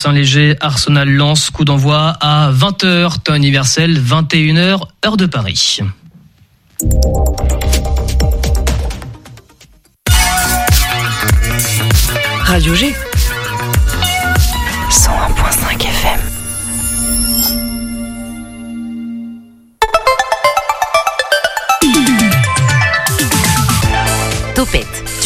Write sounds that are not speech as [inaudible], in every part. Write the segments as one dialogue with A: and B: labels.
A: Saint-Léger, Arsenal lance coup d'envoi à 20h, temps universel, 21h, heure de Paris.
B: Radio G.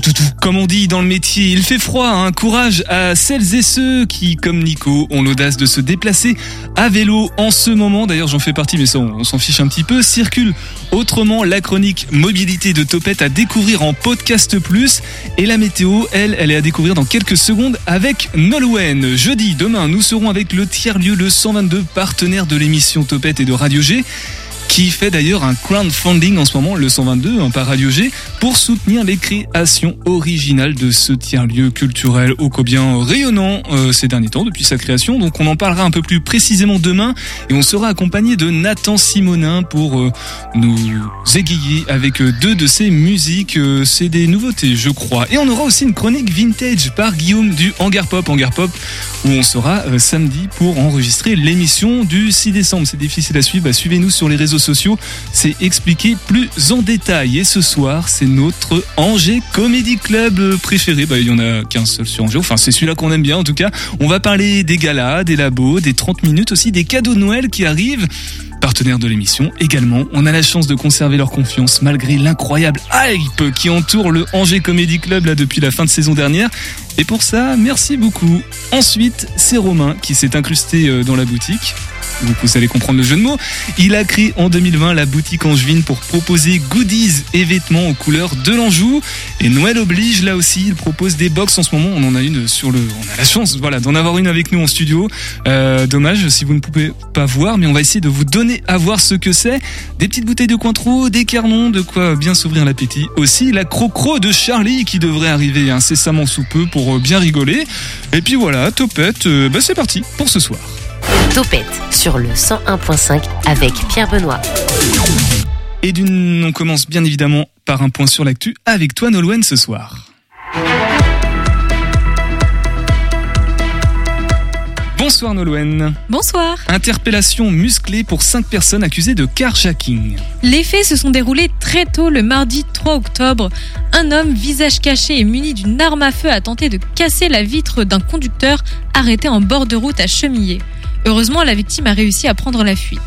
C: Tout. Comme on dit dans le métier, il fait froid. Hein. Courage à celles et ceux qui, comme Nico, ont l'audace de se déplacer à vélo en ce moment. D'ailleurs, j'en fais partie, mais ça, on, on s'en fiche un petit peu. Circule autrement la chronique mobilité de Topette à découvrir en podcast plus. Et la météo, elle, elle est à découvrir dans quelques secondes avec Nolwenn. Jeudi, demain, nous serons avec le tiers-lieu, le 122, partenaire de l'émission Topette et de Radio G qui fait d'ailleurs un crowdfunding en ce moment, le 122, hein, par Radio G, pour soutenir les créations originales de ce tiers-lieu culturel ô combien rayonnant euh, ces derniers temps depuis sa création. Donc on en parlera un peu plus précisément demain et on sera accompagné de Nathan Simonin pour euh, nous égayer avec euh, deux de ses musiques. Euh, C'est des nouveautés, je crois. Et on aura aussi une chronique vintage par Guillaume du Hangar Pop, Hangar Pop, où on sera euh, samedi pour enregistrer l'émission du 6 décembre. C'est difficile à suivre. Bah, Suivez-nous sur les réseaux sociaux. C'est expliqué plus en détail. Et ce soir, c'est notre Angers Comedy Club préféré. Bah, il y en a qu'un seul sur Angers. Enfin, c'est celui-là qu'on aime bien en tout cas. On va parler des galas, des labos, des 30 minutes aussi, des cadeaux de Noël qui arrivent. Partenaire de l'émission également, on a la chance de conserver leur confiance malgré l'incroyable hype qui entoure le Angers Comedy Club là depuis la fin de saison dernière. Et pour ça, merci beaucoup. Ensuite, c'est Romain qui s'est incrusté euh, dans la boutique. Donc vous allez comprendre le jeu de mots. Il a créé en 2020 la boutique Angevine pour proposer goodies et vêtements aux couleurs de l'Anjou. Et Noël oblige, là aussi, il propose des box en ce moment. On en a une sur le, on a la chance, voilà, d'en avoir une avec nous en studio. Euh, dommage si vous ne pouvez pas voir, mais on va essayer de vous donner à voir ce que c'est. Des petites bouteilles de Cointreau, des carnons, de quoi bien s'ouvrir l'appétit. Aussi la crocro de Charlie qui devrait arriver incessamment sous peu pour euh, bien rigoler. Et puis voilà, Topette, euh, bah c'est parti pour ce soir.
D: Topette sur le 101.5 avec Pierre Benoît.
C: Et d'une, on commence bien évidemment par un point sur l'actu avec toi Nolwenn ce soir. Bonsoir Nolwenn.
E: Bonsoir.
C: Interpellation musclée pour 5 personnes accusées de carjacking.
E: Les faits se sont déroulés très tôt le mardi 3 octobre. Un homme, visage caché et muni d'une arme à feu, a tenté de casser la vitre d'un conducteur arrêté en bord de route à Chemillé. Heureusement, la victime a réussi à prendre la fuite.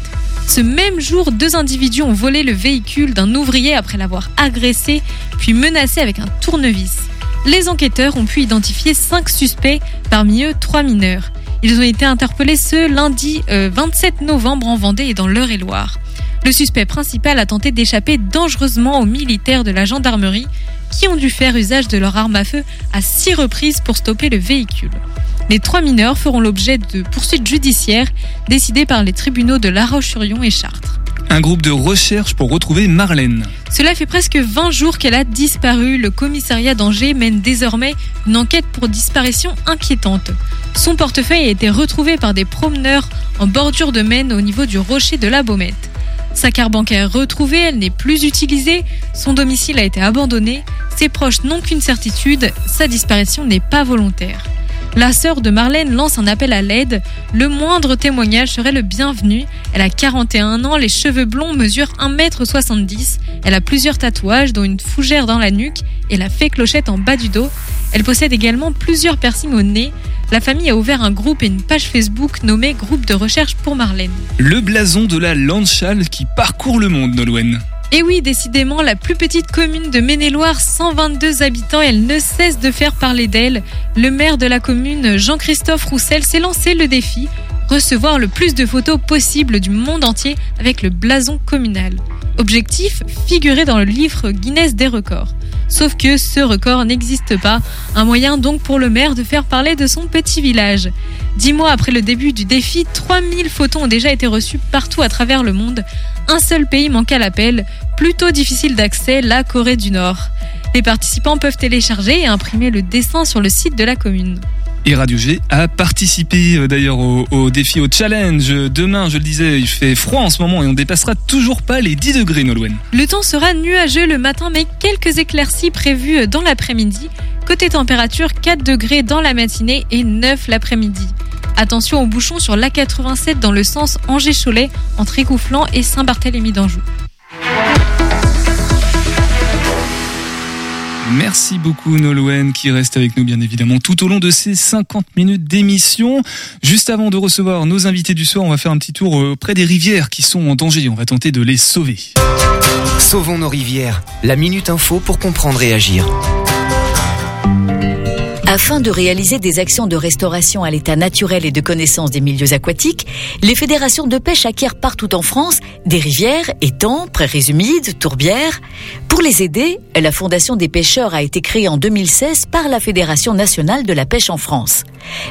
E: Ce même jour, deux individus ont volé le véhicule d'un ouvrier après l'avoir agressé, puis menacé avec un tournevis. Les enquêteurs ont pu identifier cinq suspects, parmi eux trois mineurs. Ils ont été interpellés ce lundi euh, 27 novembre en Vendée et dans l'Eure-et-Loire. Le suspect principal a tenté d'échapper dangereusement aux militaires de la gendarmerie qui ont dû faire usage de leur arme à feu à six reprises pour stopper le véhicule. Les trois mineurs feront l'objet de poursuites judiciaires décidées par les tribunaux de La Roche-sur-Yon et Chartres.
C: Un groupe de recherche pour retrouver Marlène.
E: Cela fait presque 20 jours qu'elle a disparu. Le commissariat d'Angers mène désormais une enquête pour disparition inquiétante. Son portefeuille a été retrouvé par des promeneurs en bordure de Maine au niveau du rocher de la Baumette. Sa carte bancaire retrouvée, elle n'est plus utilisée, son domicile a été abandonné, ses proches n'ont qu'une certitude, sa disparition n'est pas volontaire. La sœur de Marlène lance un appel à l'aide. Le moindre témoignage serait le bienvenu. Elle a 41 ans, les cheveux blonds mesurent 1m70. Elle a plusieurs tatouages, dont une fougère dans la nuque et la fée clochette en bas du dos. Elle possède également plusieurs piercings au nez. La famille a ouvert un groupe et une page Facebook nommée Groupe de recherche pour Marlène.
C: Le blason de la Landschall qui parcourt le monde, Nolwenn.
E: Et oui, décidément, la plus petite commune de Maine-et-Loire, 122 habitants, elle ne cesse de faire parler d'elle. Le maire de la commune, Jean-Christophe Roussel, s'est lancé le défi recevoir le plus de photos possible du monde entier avec le blason communal. Objectif, figurer dans le livre Guinness des records. Sauf que ce record n'existe pas, un moyen donc pour le maire de faire parler de son petit village. Dix mois après le début du défi, 3000 photos ont déjà été reçues partout à travers le monde. Un seul pays manque à l'appel, plutôt difficile d'accès, la Corée du Nord. Les participants peuvent télécharger et imprimer le dessin sur le site de la commune.
C: Et Radio G a participé euh, d'ailleurs au, au défi, au challenge. Demain, je le disais, il fait froid en ce moment et on dépassera toujours pas les 10 degrés, Nolwenn.
E: Le temps sera nuageux le matin, mais quelques éclaircies prévues dans l'après-midi. Côté température, 4 degrés dans la matinée et 9 l'après-midi. Attention aux bouchons sur l'A87 dans le sens Angers-Cholet, entre Écouflant et Saint-Barthélemy d'Anjou.
C: Merci beaucoup Nolwenn qui reste avec nous bien évidemment tout au long de ces 50 minutes d'émission. Juste avant de recevoir nos invités du soir, on va faire un petit tour euh, près des rivières qui sont en danger. On va tenter de les sauver.
F: Sauvons nos rivières. La Minute Info pour comprendre et agir.
B: Afin de réaliser des actions de restauration à l'état naturel et de connaissance des milieux aquatiques, les fédérations de pêche acquièrent partout en France des rivières, étangs, prairies humides, tourbières. Pour les aider, la Fondation des pêcheurs a été créée en 2016 par la Fédération nationale de la pêche en France.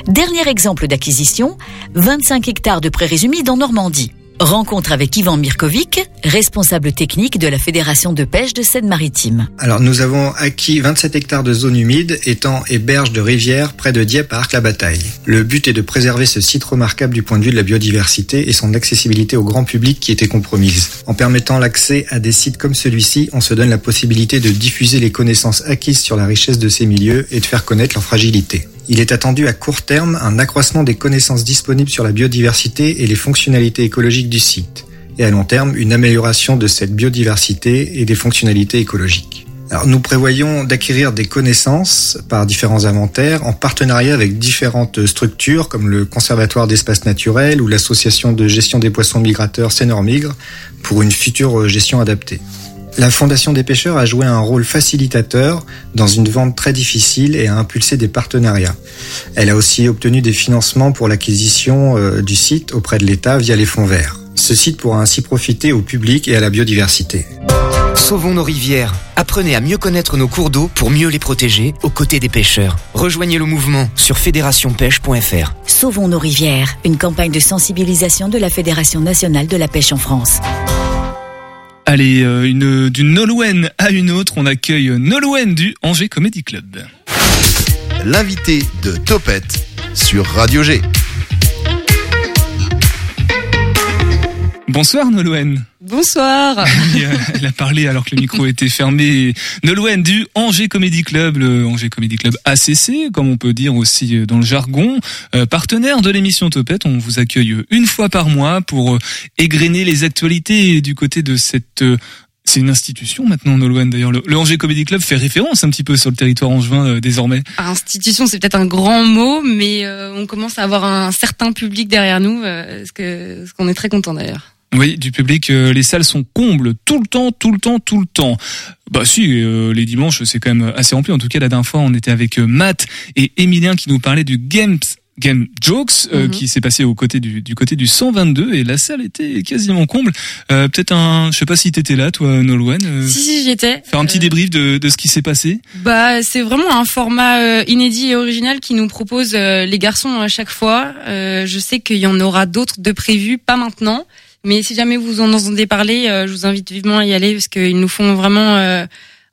B: Dernier exemple d'acquisition, 25 hectares de prairies humides en Normandie. Rencontre avec Ivan Mirkovic, responsable technique de la Fédération de pêche de Seine-Maritime.
G: Alors nous avons acquis 27 hectares de zones humides, étangs et berges de rivières près de Dieppe à Arc-la-Bataille. Le but est de préserver ce site remarquable du point de vue de la biodiversité et son accessibilité au grand public qui était compromise. En permettant l'accès à des sites comme celui-ci, on se donne la possibilité de diffuser les connaissances acquises sur la richesse de ces milieux et de faire connaître leur fragilité. Il est attendu à court terme un accroissement des connaissances disponibles sur la biodiversité et les fonctionnalités écologiques du site. Et à long terme, une amélioration de cette biodiversité et des fonctionnalités écologiques. Alors, nous prévoyons d'acquérir des connaissances par différents inventaires en partenariat avec différentes structures comme le Conservatoire d'espaces naturels ou l'association de gestion des poissons migrateurs Sénor-Migre pour une future gestion adaptée. La Fondation des pêcheurs a joué un rôle facilitateur dans une vente très difficile et a impulsé des partenariats. Elle a aussi obtenu des financements pour l'acquisition euh, du site auprès de l'État via les fonds verts. Ce site pourra ainsi profiter au public et à la biodiversité.
F: Sauvons nos rivières. Apprenez à mieux connaître nos cours d'eau pour mieux les protéger aux côtés des pêcheurs. Rejoignez le mouvement sur fédérationpêche.fr.
B: Sauvons nos rivières, une campagne de sensibilisation de la Fédération nationale de la pêche en France.
C: Allez, euh, une d'une Nolwenn à une autre, on accueille Nolwenn du Angers Comedy Club.
H: L'invité de Topette sur Radio G.
C: Bonsoir Nolwenn.
E: Bonsoir. [laughs]
C: Oui, euh, Elle a parlé alors que le micro était fermé. Nolwenn du Angers Comedy Club, le Angers Comedy Club ACC, comme on peut dire aussi euh, dans le jargon, euh, partenaire de l'émission Topette. On vous accueille une fois par mois pour égrener les actualités du côté de cette euh, c'est une institution maintenant, Nolwenn. D'ailleurs, le, le Angers Comedy Club fait référence un petit peu sur le territoire angevin euh, désormais.
I: Institution, c'est peut-être un grand mot, mais euh, on commence à avoir un certain public derrière nous, euh, ce que ce qu'on est très content d'ailleurs.
C: Oui, du public, euh, les salles sont combles tout le temps, tout le temps, tout le temps. Bah si, euh, les dimanches, c'est quand même assez rempli. En tout cas, la dernière fois, on était avec euh, Matt et Emilien qui nous parlaient du Games Game Jokes euh,
I: Mhm.
C: qui s'est passé au côté du, du côté du 122 et la salle était quasiment comble. Euh, Peut-être un, je sais pas si t'étais là, toi, Nolwenn. euh,
I: Si si, j'y étais.
C: Faire un petit
I: Euh,
C: débrief de, de ce qui s'est passé.
I: Bah, c'est vraiment un format euh, inédit et original qui nous propose euh, les garçons à chaque fois. Euh, je sais qu'il y en aura d'autres de prévus, pas maintenant, mais si jamais vous en entendez parler, euh, je vous invite vivement à y aller parce qu'ils nous font vraiment euh,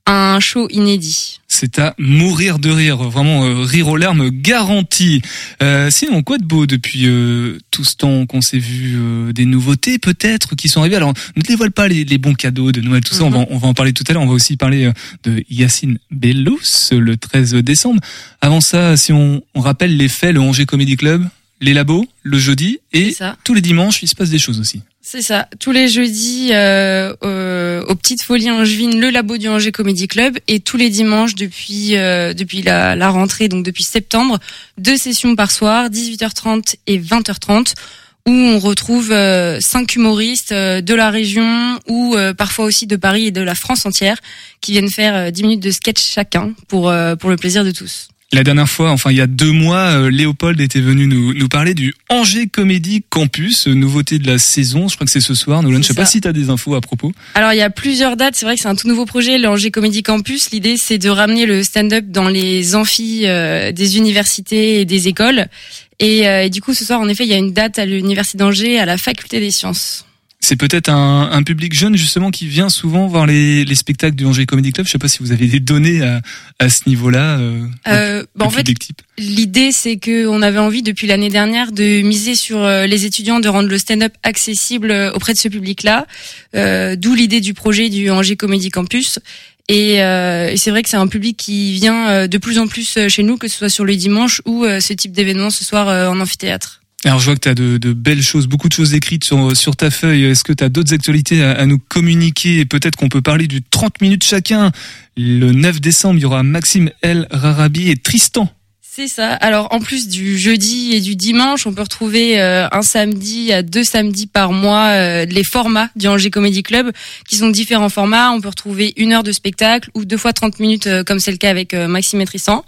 I: un show inédit.
C: C'est à mourir de rire, vraiment euh, rire aux larmes garanti. Euh, sinon, quoi de beau depuis euh, tout ce temps qu'on s'est vu euh, Des nouveautés peut-être qui sont arrivées? Alors, ne dévoile pas les, les bons cadeaux de Noël, tout ça. On va, on va en parler tout à l'heure. On va aussi parler de Yacine Bellous le 13 décembre. Avant ça, si on, on rappelle les faits, le Angers Comedy Club, les labos, le jeudi et tous les dimanches, il se passe des choses aussi.
I: C'est ça. Tous les jeudis, euh, euh, aux Petites Folies Angevines, le labo du Angers Comedy Club, et tous les dimanches depuis euh, depuis la, rentrée, donc depuis septembre, deux sessions par soir, 18h30 et 20h30, où on retrouve euh, cinq humoristes euh, de la région ou parfois aussi de Paris et de la France entière, qui viennent faire euh, 10 minutes de sketch chacun pour pour le plaisir de tous.
C: La dernière fois, enfin il y a deux mois, euh, Léopold était venu nous, nous parler du Angers Comédie Campus, euh, nouveauté de la saison. Je crois que c'est ce soir. Nolan, je sais pas si tu as des infos à propos.
I: Alors il y a plusieurs dates, c'est vrai que c'est un tout nouveau projet, le Angers Comedy Campus. L'idée c'est de ramener le stand-up dans les amphis euh, des universités et des écoles. Et, euh, et du coup ce soir en effet il y a une date à l'université d'Angers à la faculté des sciences.
C: C'est peut-être un, un, public jeune justement qui vient souvent voir les, les spectacles du Angers Comedy Club. Je sais pas si vous avez des données à, à ce niveau-là.
I: Euh, euh, bah, en fait, l'idée c'est que on avait envie depuis l'année dernière de miser sur euh, les étudiants, de rendre le stand-up accessible euh, auprès de ce public-là. Euh, D'où l'idée du projet du Angers Comedy Campus. Et, euh, et c'est vrai que c'est un public qui vient de plus en plus chez nous, que ce soit sur le dimanche ou ce type d'événement ce soir en amphithéâtre.
C: Alors je vois que tu de, belles choses, beaucoup de choses écrites sur, ta feuille. Est-ce que tu as d'autres actualités à, à, nous communiquer? Peut-être qu'on peut parler du 30 minutes chacun. Le 9 décembre, il y aura Maxime El Rarabi et Tristan
I: c'est ça. Alors en plus du jeudi et du dimanche, on peut retrouver euh, un samedi à deux samedis par mois euh, les formats du Angers Comedy Club qui sont différents formats. On peut retrouver une heure de spectacle ou deux fois 30 minutes euh, comme c'est le cas avec Maxime et Tristan.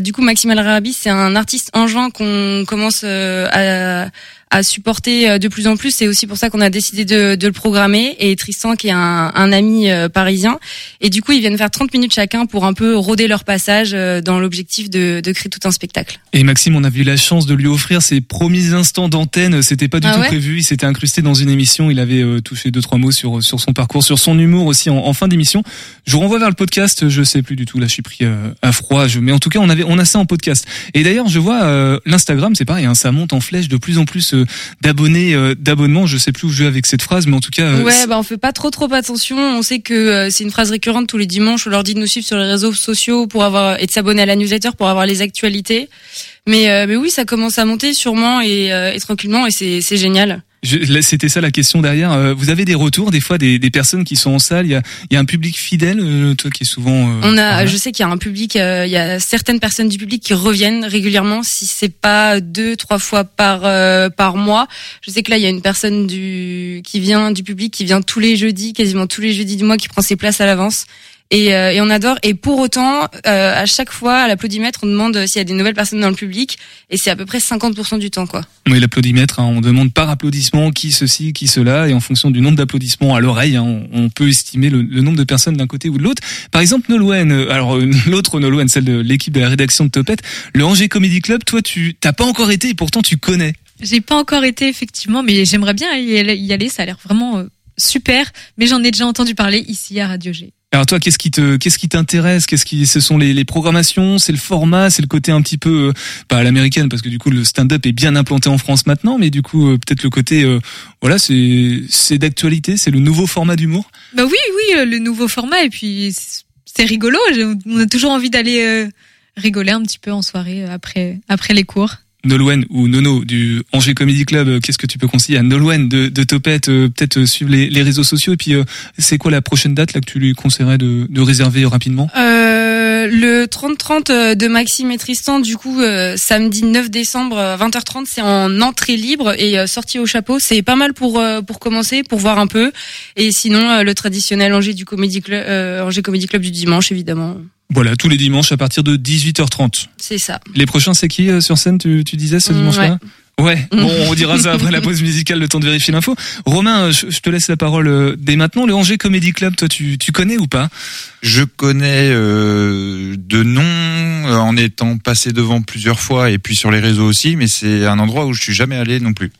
I: du coup, Maxime El Rarabi, c'est un artiste juin qu'on commence à à supporter euh, de plus en plus. C'est aussi pour ça qu'on a décidé de, de, le programmer. Et Tristan, qui est un, un, ami euh, parisien, et du coup, ils viennent faire 30 minutes chacun pour un peu rôder leur passage euh, dans l'objectif de, de, créer tout un spectacle.
C: Et Maxime, on a eu la chance de lui offrir ses premiers instants d'antenne. C'était pas du ah tout prévu. Il s'était incrusté dans une émission. Il avait touché deux trois mots sur sur son parcours, sur son humour aussi en, en fin d'émission. Je vous renvoie vers le podcast. Je sais plus du tout. Là, je suis pris à froid. Je, mais en tout cas, on avait on a ça en podcast. Et d'ailleurs, je vois l'Instagram, c'est pareil. Hein, ça monte en flèche de plus en plus d'abonnés, euh, d'abonnements. Je sais plus où je vais avec cette phrase, mais en tout cas.
I: Euh, ouais, bah on fait pas trop trop attention. On sait que euh, c'est une phrase récurrente tous les dimanches. On leur dit de nous suivre sur les réseaux sociaux pour avoir et de s'abonner à la newsletter pour avoir les actualités. Mais mais oui, ça commence à monter sûrement et, et tranquillement et c'est c'est génial.
C: C'était ça la question derrière. Euh, vous avez des retours des fois des, des personnes qui sont en salle? Il y a, il y a un public fidèle, euh, toi qui est souvent.
I: Euh, On a, je sais qu'il y a un public. il y a certaines personnes du public qui reviennent régulièrement, si c'est pas deux, trois fois par par mois. Je sais que là, il y a une personne du qui vient du public qui vient tous les jeudis, quasiment tous les jeudis du mois, qui prend ses places à l'avance et, euh, et, on adore. Et pour autant, euh, à chaque fois, à l'applaudimètre, on demande s'il y a des nouvelles personnes dans le public, et c'est à peu près 50% du temps, quoi.
C: Oui, l'applaudimètre, hein, on demande par applaudissement qui ceci, qui cela, et en fonction du nombre d'applaudissements à l'oreille, hein, on, peut estimer le, nombre de personnes d'un côté ou de l'autre. Par exemple, Nolwenn, euh, alors [laughs] l'autre Nolwenn, celle de l'équipe de la rédaction de Topette, le Angers Comedy Club, toi, tu t'as pas encore été, et pourtant tu connais.
E: J'ai pas encore été effectivement, mais j'aimerais bien y aller. Ça a l'air vraiment super. Mais j'en ai déjà entendu parler ici à Radio G.
C: Alors toi, qu'est-ce qui te, qu'est-ce qui t'intéresse? Qu'est-ce qui, ce sont les, les programmations, c'est le format, c'est le côté un petit peu, euh, pas à l'américaine parce que du coup le stand-up est bien implanté en France maintenant, mais du coup euh, peut-être le côté, euh, voilà, c'est, c'est d'actualité, c'est le nouveau format d'humour?
E: Bah oui, oui, le nouveau format et puis c'est rigolo. On a toujours envie d'aller rigoler un petit peu en soirée après, après les cours.
C: Nolwenn ou Nono du Angers Comedy Club, euh, qu'est-ce que tu peux conseiller à Nolwenn de, de Topette euh, Peut-être euh, suivre les, les, réseaux sociaux et puis c'est quoi la prochaine date là que tu lui conseillerais de, de réserver rapidement?
I: Euh, Le 30-30 de Maxime et Tristan, du coup samedi 9 décembre 20h30, c'est en entrée libre et sortie au chapeau. C'est pas mal pour pour commencer, pour voir un peu. Et sinon le traditionnel Angers du Comedy Club, Angers Comedy Club du dimanche évidemment.
C: Voilà, tous les dimanches à partir de 18h30.
I: C'est ça.
C: Les prochains, c'est qui euh, sur scène, tu, tu disais ce mm, dimanche-là Ouais, bon, on dira ça après la pause musicale, le temps de vérifier l'info. Romain, je, te laisse la parole euh, dès maintenant. Le Angers Comedy Club, toi, tu, tu connais ou pas?
J: Je connais euh, de nom euh, en étant passé devant plusieurs fois et puis sur les réseaux aussi, mais c'est un endroit où je suis jamais allé non plus.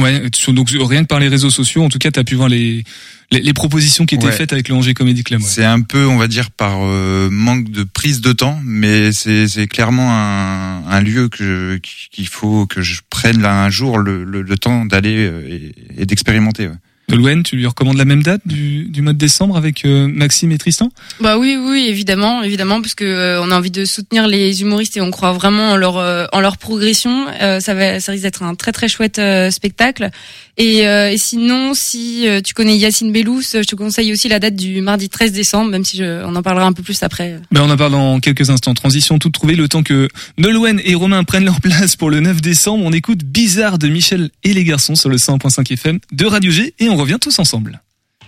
C: Ouais, donc rien que par les réseaux sociaux, en tout cas, tu as pu voir les, les, propositions qui étaient faites avec le Angers Comedy Club.
J: C'est un peu, on va dire, par euh, manque de prise de temps, mais c'est clairement un, un lieu que qu'il faut que je prenne là un jour le, le, temps d'aller euh, et, et d'expérimenter. Ouais.
C: Nolwenn, tu lui recommandes la même date du, du mois de décembre avec euh, Maxime et Tristan?
I: Bah oui, oui, évidemment, évidemment, parce que euh, on a envie de soutenir les humoristes et on croit vraiment en leur euh, en leur progression. ça va, ça risque d'être un très très chouette spectacle. Et, et, sinon, si tu connais Yacine Bellous, je te conseille aussi la date du mardi 13 décembre, même si je, on en parlera un peu plus après.
C: Ben on en parle dans quelques instants. Transition toute trouvée, le temps que Nolwenn et Romain prennent leur place pour le 9 décembre. On écoute Bizarre de Michel et les garçons sur le 100.5 FM de Radio G et on revient tous ensemble.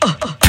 C: Oh, oh.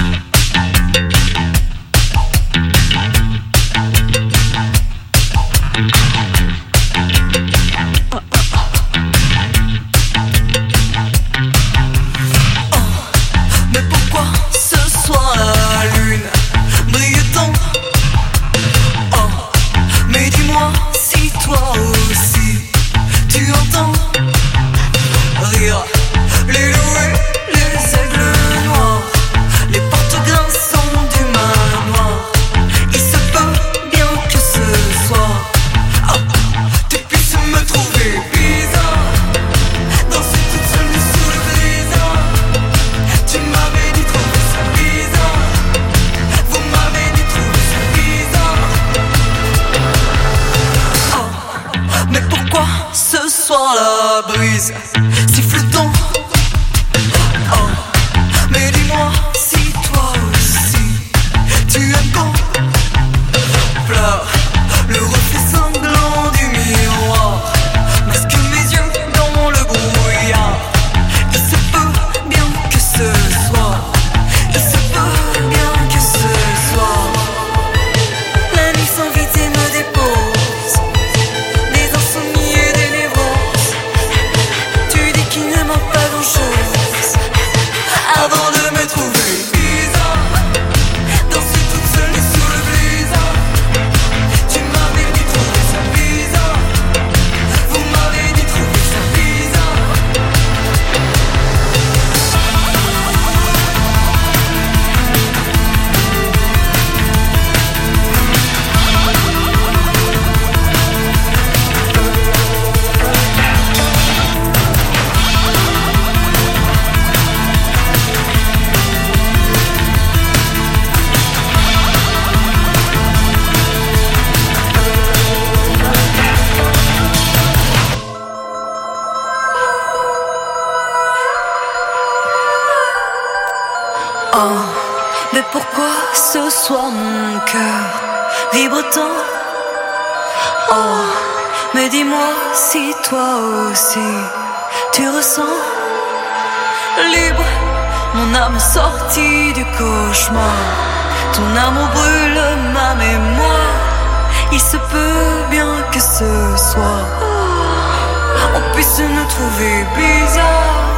K: Trouver bizarres.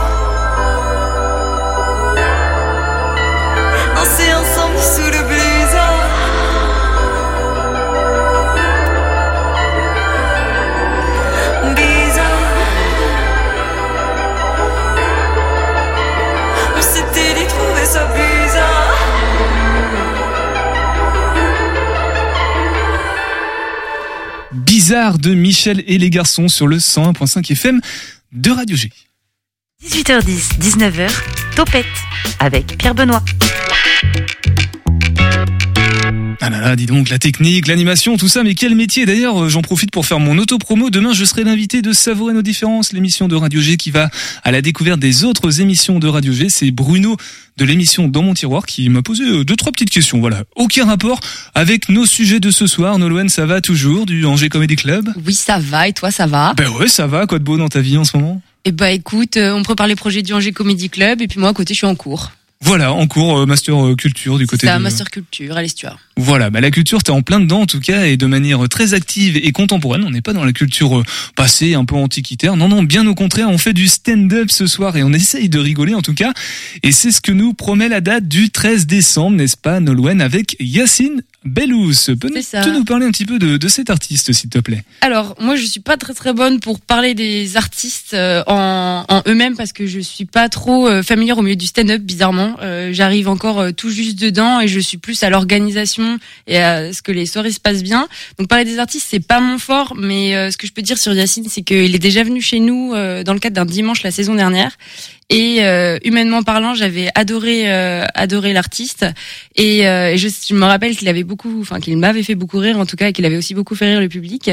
K: Danser ensemble sous le blizzard. Bizarre. On s'était dit trouver ça bizarre.
C: Bizarre de Michel et les garçons sur le 101.5 FM de Radio G.
D: 18h10, 19h, Topette avec Pierre Benoît.
C: Ah là là, dis donc, la technique, l'animation, tout ça, mais quel métier D'ailleurs, euh, j'en profite pour faire mon auto-promo. Demain, je serai l'invité de Savourer nos différences, l'émission de Radio G qui va à la découverte des autres émissions de Radio G. C'est Bruno de l'émission Dans mon tiroir qui m'a posé euh, deux, trois petites questions. Voilà. Aucun rapport avec nos sujets de ce soir. Nolwenn, ça va toujours du Angers Comedy Club?
I: Oui, ça va, et toi, ça va?
C: Ben ouais, ça va. Quoi de beau dans ta vie en ce moment?
I: Eh bah écoute, euh, on prépare les projets du Angers Comedy Club, et puis moi, à côté, je suis en cours.
C: Voilà, en cours euh, master euh, culture du côté
I: C'est un
C: de...
I: master culture à l'estuaire.
C: Voilà, bah la culture, t'es en plein dedans en tout cas et de manière très active et contemporaine. On n'est pas dans la culture euh, passée, un peu antiquitaire. Non, non, bien au contraire, on fait du stand-up ce soir et on essaye de rigoler en tout cas. Et c'est ce que nous promet la date du 13 décembre, n'est-ce pas, Nolwenn, avec Yacine Bellous. Peux-tu nous parler un petit peu de, de cet artiste, s'il te plaît?
I: Alors, moi, je suis pas très très bonne pour parler des artistes euh, en, en eux-mêmes parce que je suis pas trop euh, familière au milieu du stand-up, bizarrement. Euh, J'arrive encore tout juste dedans et je suis plus à l'organisation et à ce que les soirées se passent bien. Donc, parler des artistes, c'est pas mon fort, mais euh, ce que je peux dire sur Yacine, c'est qu'il est déjà venu chez nous euh, dans le cadre d'un dimanche la saison dernière. Et euh, humainement parlant, j'avais adoré euh, adoré l'artiste et, euh, et je, je me rappelle qu'il avait beaucoup, enfin qu'il m'avait fait beaucoup rire en tout cas, et qu'il avait aussi beaucoup fait rire le public.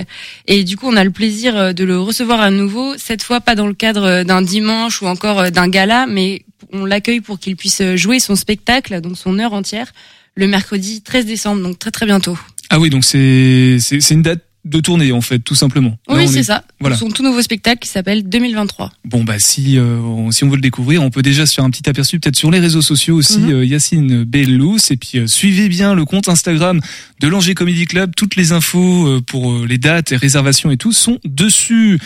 I: Et du coup, on a le plaisir euh, de le recevoir à nouveau. Cette fois, pas dans le cadre euh, d'un dimanche ou encore d'un gala, mais on l'accueille pour qu'il puisse jouer son spectacle, donc son heure entière, le mercredi 13 décembre, donc très très bientôt.
C: Ah oui, donc c'est c'est une date de tournée en fait, tout simplement.
I: Oui, c'est
C: est-
I: ça.
C: Voilà.
I: Son tout nouveau spectacle qui s'appelle 2023.
C: Bon bah si euh, on- si on veut le découvrir, on peut déjà se faire un petit aperçu peut-être sur les réseaux sociaux aussi
I: Mhm.
C: euh, Yacine Bellous et puis euh, suivez bien le compte Instagram de l'Angers Comedy Club, toutes les infos euh, pour les dates et réservations et tout sont dessus.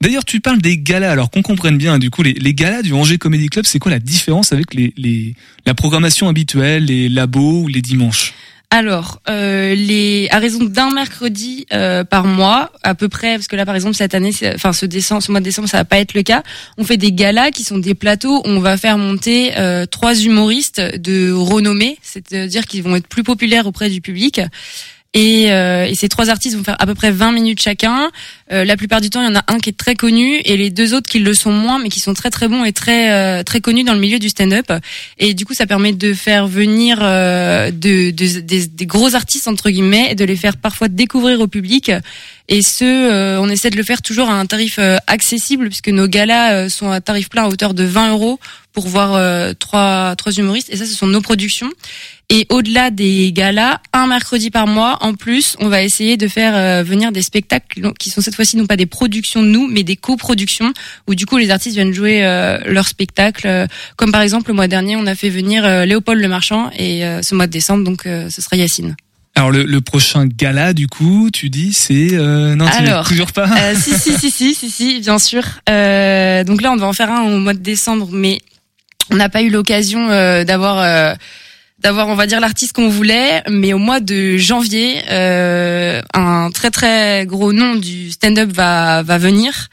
C: D'ailleurs, tu parles des galas, alors qu'on comprenne bien, du coup, les, les galas du Angers Comedy Club, c'est quoi la différence avec les, les, la programmation habituelle, les labos ou les dimanches?
I: Alors, euh, à raison d'un mercredi euh, par mois, à peu près, parce que là, par exemple, cette année, enfin ce décembre, ce mois de décembre, ça va pas être le cas. On fait des galas qui sont des plateaux où on va faire monter euh, trois humoristes de renommée, c'est-à-dire qu'ils vont être plus populaires auprès du public. Et, euh, et ces trois artistes vont faire à peu près 20 minutes chacun. Euh, la plupart du temps, il y en a un qui est très connu et les deux autres qui le sont moins, mais qui sont très très bons et très euh, très connus dans le milieu du stand-up. Et du coup, ça permet de faire venir euh, de, de- des, des gros artistes entre guillemets, et de les faire parfois découvrir au public. Et ce, euh, on essaie de le faire toujours à un tarif euh, accessible, puisque nos galas sont à tarif plein à hauteur de 20 euros pour voir euh, trois trois humoristes. Et ça, ce sont nos productions. Et au-delà des galas, un mercredi par mois, en plus, on va essayer de faire euh, venir des spectacles qui sont cette fois-ci non pas des productions de nous, mais des coproductions, où du coup les artistes viennent jouer euh, leur spectacle. euh, comme par exemple le mois dernier, on a fait venir euh, Léopold Le Marchand, et euh, ce mois de décembre, donc euh, ce sera Yacine.
C: Alors le, le prochain gala, du coup, tu dis, c'est euh, non, tu
I: Alors,
C: toujours pas.
I: Euh, si, si, si, si, si, si, bien sûr. Euh, donc là, on va en faire un au mois de décembre, mais on n'a pas eu l'occasion euh, d'avoir, euh, d'avoir, on va dire, l'artiste qu'on voulait. Mais au mois de janvier, euh, un très très gros nom du stand-up va va venir,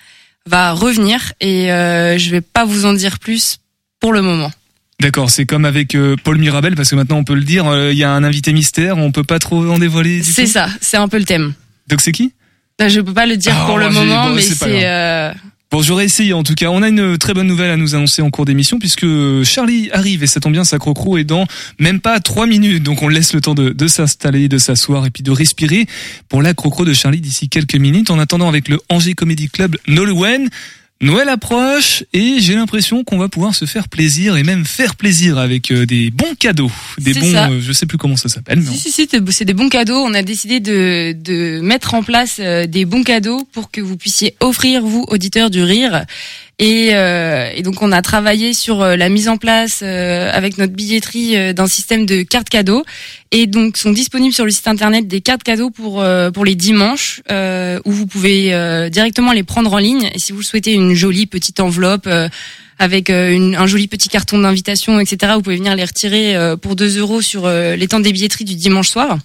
I: va revenir, et euh, je vais pas vous en dire plus pour le moment.
C: D'accord, c'est comme avec euh, Paul Mirabel, parce que maintenant on peut le dire, euh, il y a un invité mystère, on peut pas trop en dévoiler.
I: C'est ça, c'est un peu le thème.
C: Donc c'est qui?
I: Là, je peux pas le dire
C: Ah,
I: pour le moment,
C: bon,
I: mais
C: c'est Bon, j'aurais essayé en tout cas. On a une très bonne nouvelle à nous annoncer en cours d'émission puisque Charlie arrive et ça tombe bien, sa crocro est dans même pas trois minutes. Donc on laisse le temps de, de s'installer, de s'asseoir et puis de respirer pour la crocro de Charlie d'ici quelques minutes. En attendant avec le Angers Comedy Club Nolwenn. Noël approche et j'ai l'impression qu'on va pouvoir se faire plaisir et même faire plaisir avec euh, des bons cadeaux, des bons, euh, je sais plus comment ça s'appelle.
I: Si, si, si, c'est c'est des bons cadeaux. On a décidé de, de mettre en place euh, des bons cadeaux pour que vous puissiez offrir, vous, auditeurs du rire. Et, euh, et donc, on a travaillé sur euh, la mise en place euh, avec notre billetterie euh, d'un système de cartes cadeaux. Et donc, sont disponibles sur le site internet des cartes cadeaux pour, euh, pour les dimanches, où vous pouvez directement les prendre en ligne. Et si vous souhaitez une jolie petite enveloppe, avec une- un joli petit carton d'invitation, etc. Vous pouvez venir les retirer pour 2 euros sur les temps des billetteries du dimanche soir.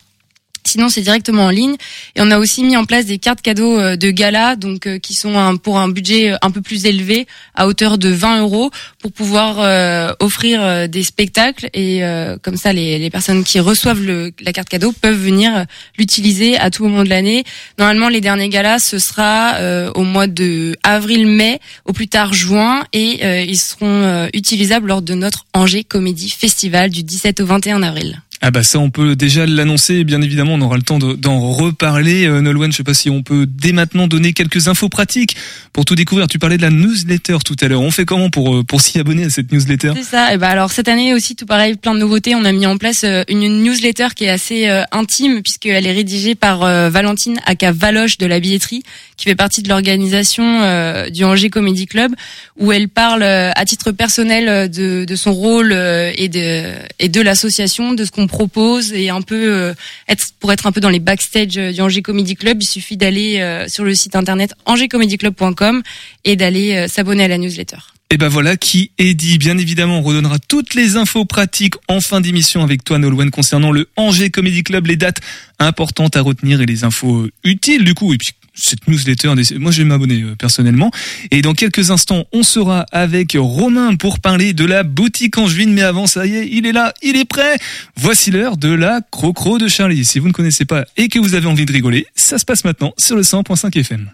I: Sinon, c'est directement en ligne. Et on a aussi mis en place des cartes cadeaux euh, de gala, donc euh, qui sont pour un budget euh, un peu plus élevé, à hauteur de 20 euros, pour pouvoir euh, offrir des spectacles. Et comme ça, les, personnes qui reçoivent la carte cadeau peuvent venir l'utiliser à tout moment de l'année. Normalement, les derniers galas, ce sera au mois de avril-mai, au plus tard juin, et ils seront utilisables lors de notre Angers Comédie Festival du 17 au 21 avril.
C: Ah bah ça on peut déjà l'annoncer, bien évidemment on aura le temps de- d'en reparler. Euh, Nolwenn, je sais pas si on peut dès maintenant donner quelques infos pratiques pour tout découvrir. Tu parlais de la newsletter tout à l'heure. On fait comment pour, euh, pour s'y abonner à cette newsletter?
I: C'est ça. Et ben alors cette année aussi, tout pareil, plein de nouveautés. On a mis en place euh, une newsletter qui est assez euh, intime puisqu'elle est rédigée par Valentine Aka Valoche de la billetterie, qui fait partie de l'organisation du Angers Comedy Club, où elle parle à titre personnel de, de son rôle et de et de l'association, de ce qu'on propose et un peu euh, être pour être un peu dans les backstage euh, du Angers Comedy Club, il suffit d'aller euh, sur le site internet angerscomedyclub.com et d'aller s'abonner à la newsletter.
C: Et ben voilà qui est dit. Bien évidemment, on redonnera toutes les infos pratiques en fin d'émission avec toi, Nolwenn, concernant le Angers Comedy Club, les dates importantes à retenir et les infos utiles du coup. Cette newsletter, moi je vais m'abonner euh, personnellement. Et dans quelques instants, on sera avec Romain pour parler de la boutique angevine. Mais avant, ça y est, il est là, il est prêt. Voici l'heure de la crocro de Charlie. Si vous ne connaissez pas et que vous avez envie de rigoler, ça se passe maintenant sur le 100.5 FM.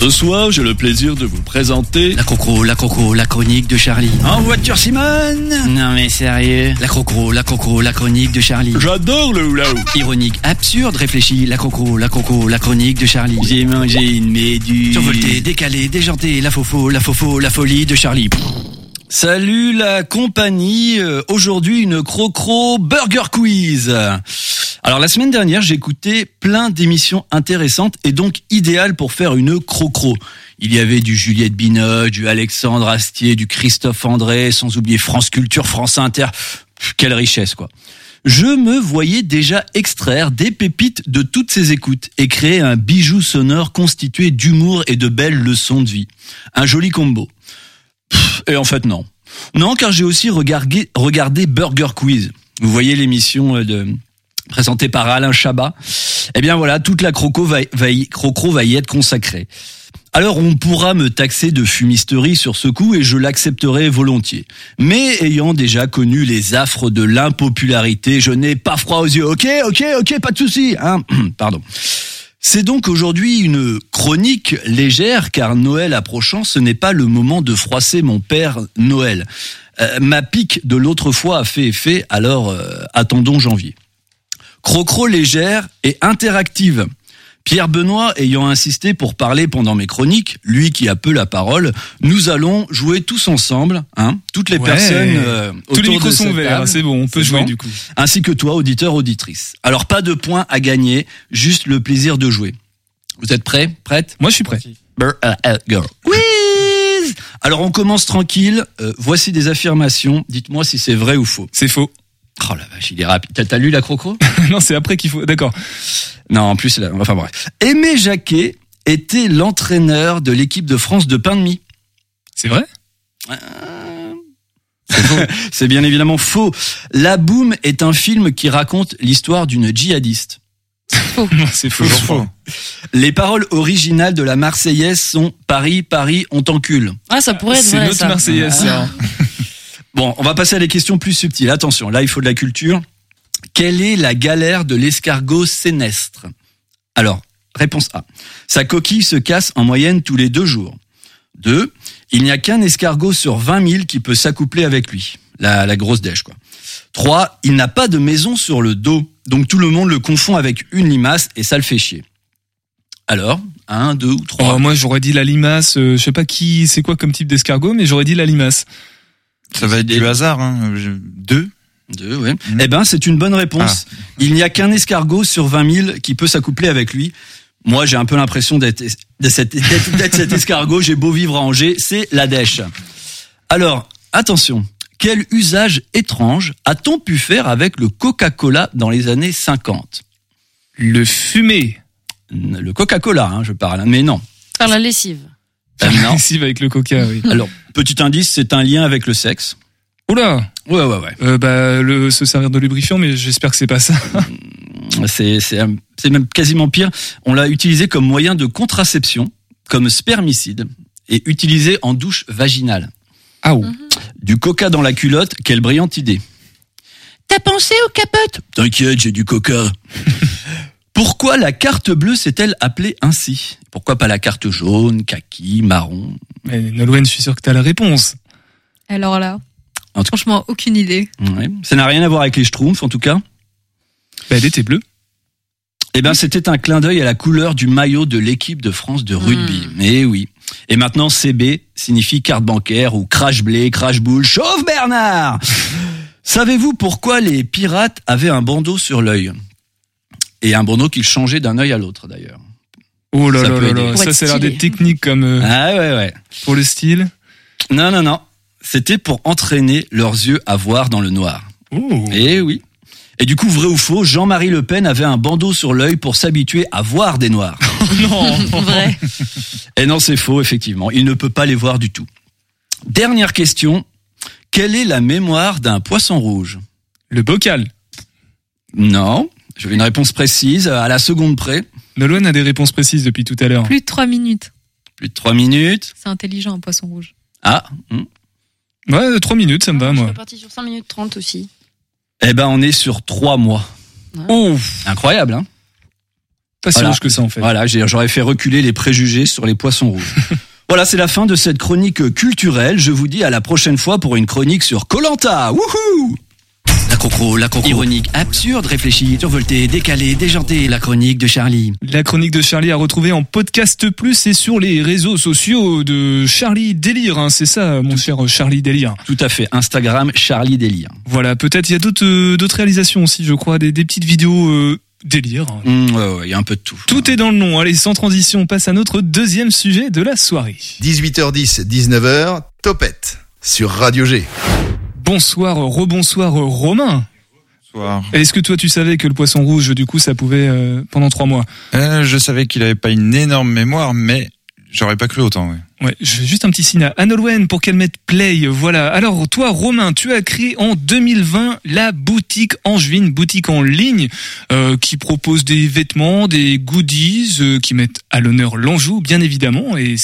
L: Ce soir, j'ai le plaisir de vous présenter
M: La crocro, la crocro, la chronique de Charlie.
L: En voiture Simone
M: Non mais sérieux. La crocro, la crocro, la chronique de Charlie.
L: J'adore le hula hoop.
M: Ironique, absurde, réfléchi, la crocro, la crocro, la chronique de Charlie. J'ai mangé une méduse. Survolté, décalé, déjanté, la fofo, la fofo, la folie de Charlie.
L: Salut la compagnie, Euh, aujourd'hui une crocro burger quiz. Alors la semaine dernière j'ai écouté plein d'émissions intéressantes et donc idéales pour faire une crocro. Il y avait du Juliette Binoche, du Alexandre Astier, du Christophe André, sans oublier France Culture, France Inter. Pff, Quelle richesse quoi. Je me voyais déjà extraire des pépites de toutes ces écoutes et créer un bijou sonore constitué d'humour et de belles leçons de vie. Un joli combo. Et en fait, non. Non, car j'ai aussi regardé, regardé Burger Quiz. Vous voyez l'émission euh, de présentée par Alain Chabat. Eh bien voilà, toute la croco va, va y, crocro va y être consacrée. Alors on pourra me taxer de fumisterie sur ce coup et je l'accepterai volontiers. Mais ayant déjà connu les affres de l'impopularité, je n'ai pas froid aux yeux. Ok, ok, ok, pas de souci. Hein [clears throat] Pardon. C'est donc aujourd'hui une chronique légère car Noël approchant, ce n'est pas le moment de froisser mon père Noël. Euh, ma pique de l'autre fois a fait effet, alors euh, attendons janvier. Crocro légère et interactive. Pierre Benoît ayant insisté pour parler pendant mes chroniques, lui qui a peu la parole, nous allons jouer tous ensemble, hein, toutes les
C: Ouais.
L: personnes euh,
C: Tous les
L: autour
C: micros
L: de
C: sont verts, c'est bon, on peut jouer
L: bon
C: du coup.
L: ainsi que toi, auditeur, auditrice. Alors pas de points à gagner, juste le plaisir de jouer. Vous êtes prêts Prête
C: Moi je suis prêt.
L: Euh, girl. Quiz Alors on commence tranquille. Euh, voici des affirmations. Dites-moi si c'est vrai ou faux.
C: C'est faux.
L: Oh la vache, il est rapide. T'as- T'as lu la crocro [laughs]
C: non, c'est après qu'il faut. D'accord.
L: Non, en plus, là, enfin bref. Aimé Jacquet était l'entraîneur de l'équipe de France de pain de mie.
C: C'est vrai? [laughs]
L: C'est bien évidemment faux. La Boum est un film qui raconte l'histoire d'une djihadiste.
C: C'est faux.
J: Toujours
C: je
J: faux.
L: Les paroles originales de la Marseillaise sont Paris, Paris, on t'encule.
I: Ah, ça pourrait être
C: C'est
I: vrai,
C: notre
I: ça.
C: Marseillaise, ça. [laughs]
L: Bon, on va passer à des questions plus subtiles. Attention, là, il faut de la culture. Quelle est la galère de l'escargot sénestre? Alors, réponse A. Sa coquille se casse en moyenne tous les deux jours. 2. Il n'y a qu'un escargot sur 20 000 qui peut s'accoupler avec lui. La, grosse dèche, quoi. 3. Il n'a pas de maison sur le dos. Donc tout le monde le confond avec une limace et ça le fait chier. Alors, 1, 2 ou 3
C: Oh, moi j'aurais dit la limace. euh, je sais pas qui, c'est quoi comme type d'escargot, mais j'aurais dit la limace.
J: Ça va être du hasard. Hein. Je- Deux.
L: Deux, ouais. Eh ben, c'est une bonne réponse. Il n'y a qu'un escargot sur 20 000 qui peut s'accoupler avec lui. Moi, j'ai un peu l'impression d'être d'être cet escargot. J'ai beau vivre à Angers, c'est la dèche. Alors, attention. Quel usage étrange a-t-on pu faire avec le Coca-Cola dans les années 50
C: Le fumé.
L: Le Coca-Cola, hein, je parle. Mais non.
I: Faire la lessive.
L: Non.
C: Ici avec le coca, oui.
L: Alors, petit indice, c'est un lien avec le sexe.
C: Oula.
L: Ouais, ouais, ouais.
C: Euh, bah, le, se servir de lubrifiant, mais j'espère que c'est pas ça.
L: C'est c'est même quasiment pire. On l'a utilisé comme moyen de contraception, comme spermicide, et utilisé en douche vaginale.
C: Ah ou.
L: Du coca dans la culotte, quelle brillante idée. T'as pensé aux capotes T'inquiète, j'ai du coca. [laughs] Pourquoi la carte bleue s'est-elle appelée ainsi? Pourquoi pas la carte jaune, kaki, marron?
C: Mais Nolwenn, je suis sûr que t'as la réponse.
E: Alors là,
L: En tout-
E: franchement, aucune idée.
L: Ouais. Ça n'a rien à voir avec les schtroumpfs, en tout cas.
C: Bah, elle était bleue.
L: Eh ben, c'était un clin d'œil à la couleur du maillot de l'équipe de France de rugby. Eh oui. Et maintenant, CB signifie carte bancaire ou crash blé, crash boule, chauffe Bernard [laughs] Savez-vous pourquoi les pirates avaient un bandeau sur l'œil? Et un bandeau qu'ils changeaient d'un œil à l'autre, d'ailleurs.
C: Oh là
L: Ça
C: là là Ça, c'est l'air des techniques comme euh,
L: Ah ouais, ouais.
C: pour le style.
L: Non, non, non. C'était pour entraîner leurs yeux à voir dans le noir.
C: Oh.
L: Eh oui. Et du coup, vrai ou faux, Jean-Marie Le Pen avait un bandeau sur l'œil pour s'habituer à voir des noirs. [laughs]
C: non. [laughs]
I: Vrai.
L: Et non, c'est faux, effectivement. Il ne peut pas les voir du tout. Dernière question. Quelle est la mémoire d'un poisson rouge?
C: Le bocal.
L: Non. Je veux une réponse précise, à la seconde près.
C: Nolwenn a des réponses précises depuis tout à l'heure.
E: Plus de 3 minutes.
L: Plus de trois minutes.
E: C'est intelligent, un poisson rouge.
L: Ah. hmm.
C: Ouais, trois minutes, ça me va,
I: Je
C: moi.
I: suis parti sur 5 minutes 30 aussi.
L: Eh ben, on est sur trois mois.
C: Oh,
L: Incroyable, hein
C: pas si
L: Voilà.
C: rouge que ça, en fait.
L: Voilà, j'ai- j'aurais fait reculer les préjugés sur les poissons rouges. [laughs] voilà, c'est la fin de cette chronique culturelle. Je vous dis à la prochaine fois pour une chronique sur Colanta. Wouhou
M: La crocro, la crocro. Ironique, absurde, réfléchie, survoltée, décalée, déjantée. La chronique de Charlie.
C: La chronique de Charlie à retrouver en podcast plus et sur les réseaux sociaux de Charlie Délire. hein, c'est ça, mon cher Charlie Délire.
L: Tout à fait. Instagram, Charlie Délire.
C: Voilà, peut-être il y a d'autres euh, d'autres réalisations aussi, je crois, des, des petites vidéos euh, délire.
L: Mmh, ouais, ouais, il y a un peu de tout.
C: Tout est dans le nom. Allez, sans transition, on passe à notre deuxième sujet de la soirée.
H: 18h10, 19h, Topette sur Radio G.
C: Bonsoir, rebonsoir Romain.
J: Soir.
C: Est-ce que toi tu savais que le poisson rouge, du coup, ça pouvait euh, pendant trois mois?
J: Euh, je savais qu'il avait pas une énorme mémoire, mais j'aurais pas cru autant. Ouais.
C: Ouais, juste un petit signe à Anne Olwen pour qu'elle mette play. Voilà. Alors, toi, Romain, tu as créé en 2020 la boutique Angevine, boutique en ligne, euh, qui propose des vêtements, des goodies, euh, qui mettent à l'honneur l'Anjou, bien évidemment. Et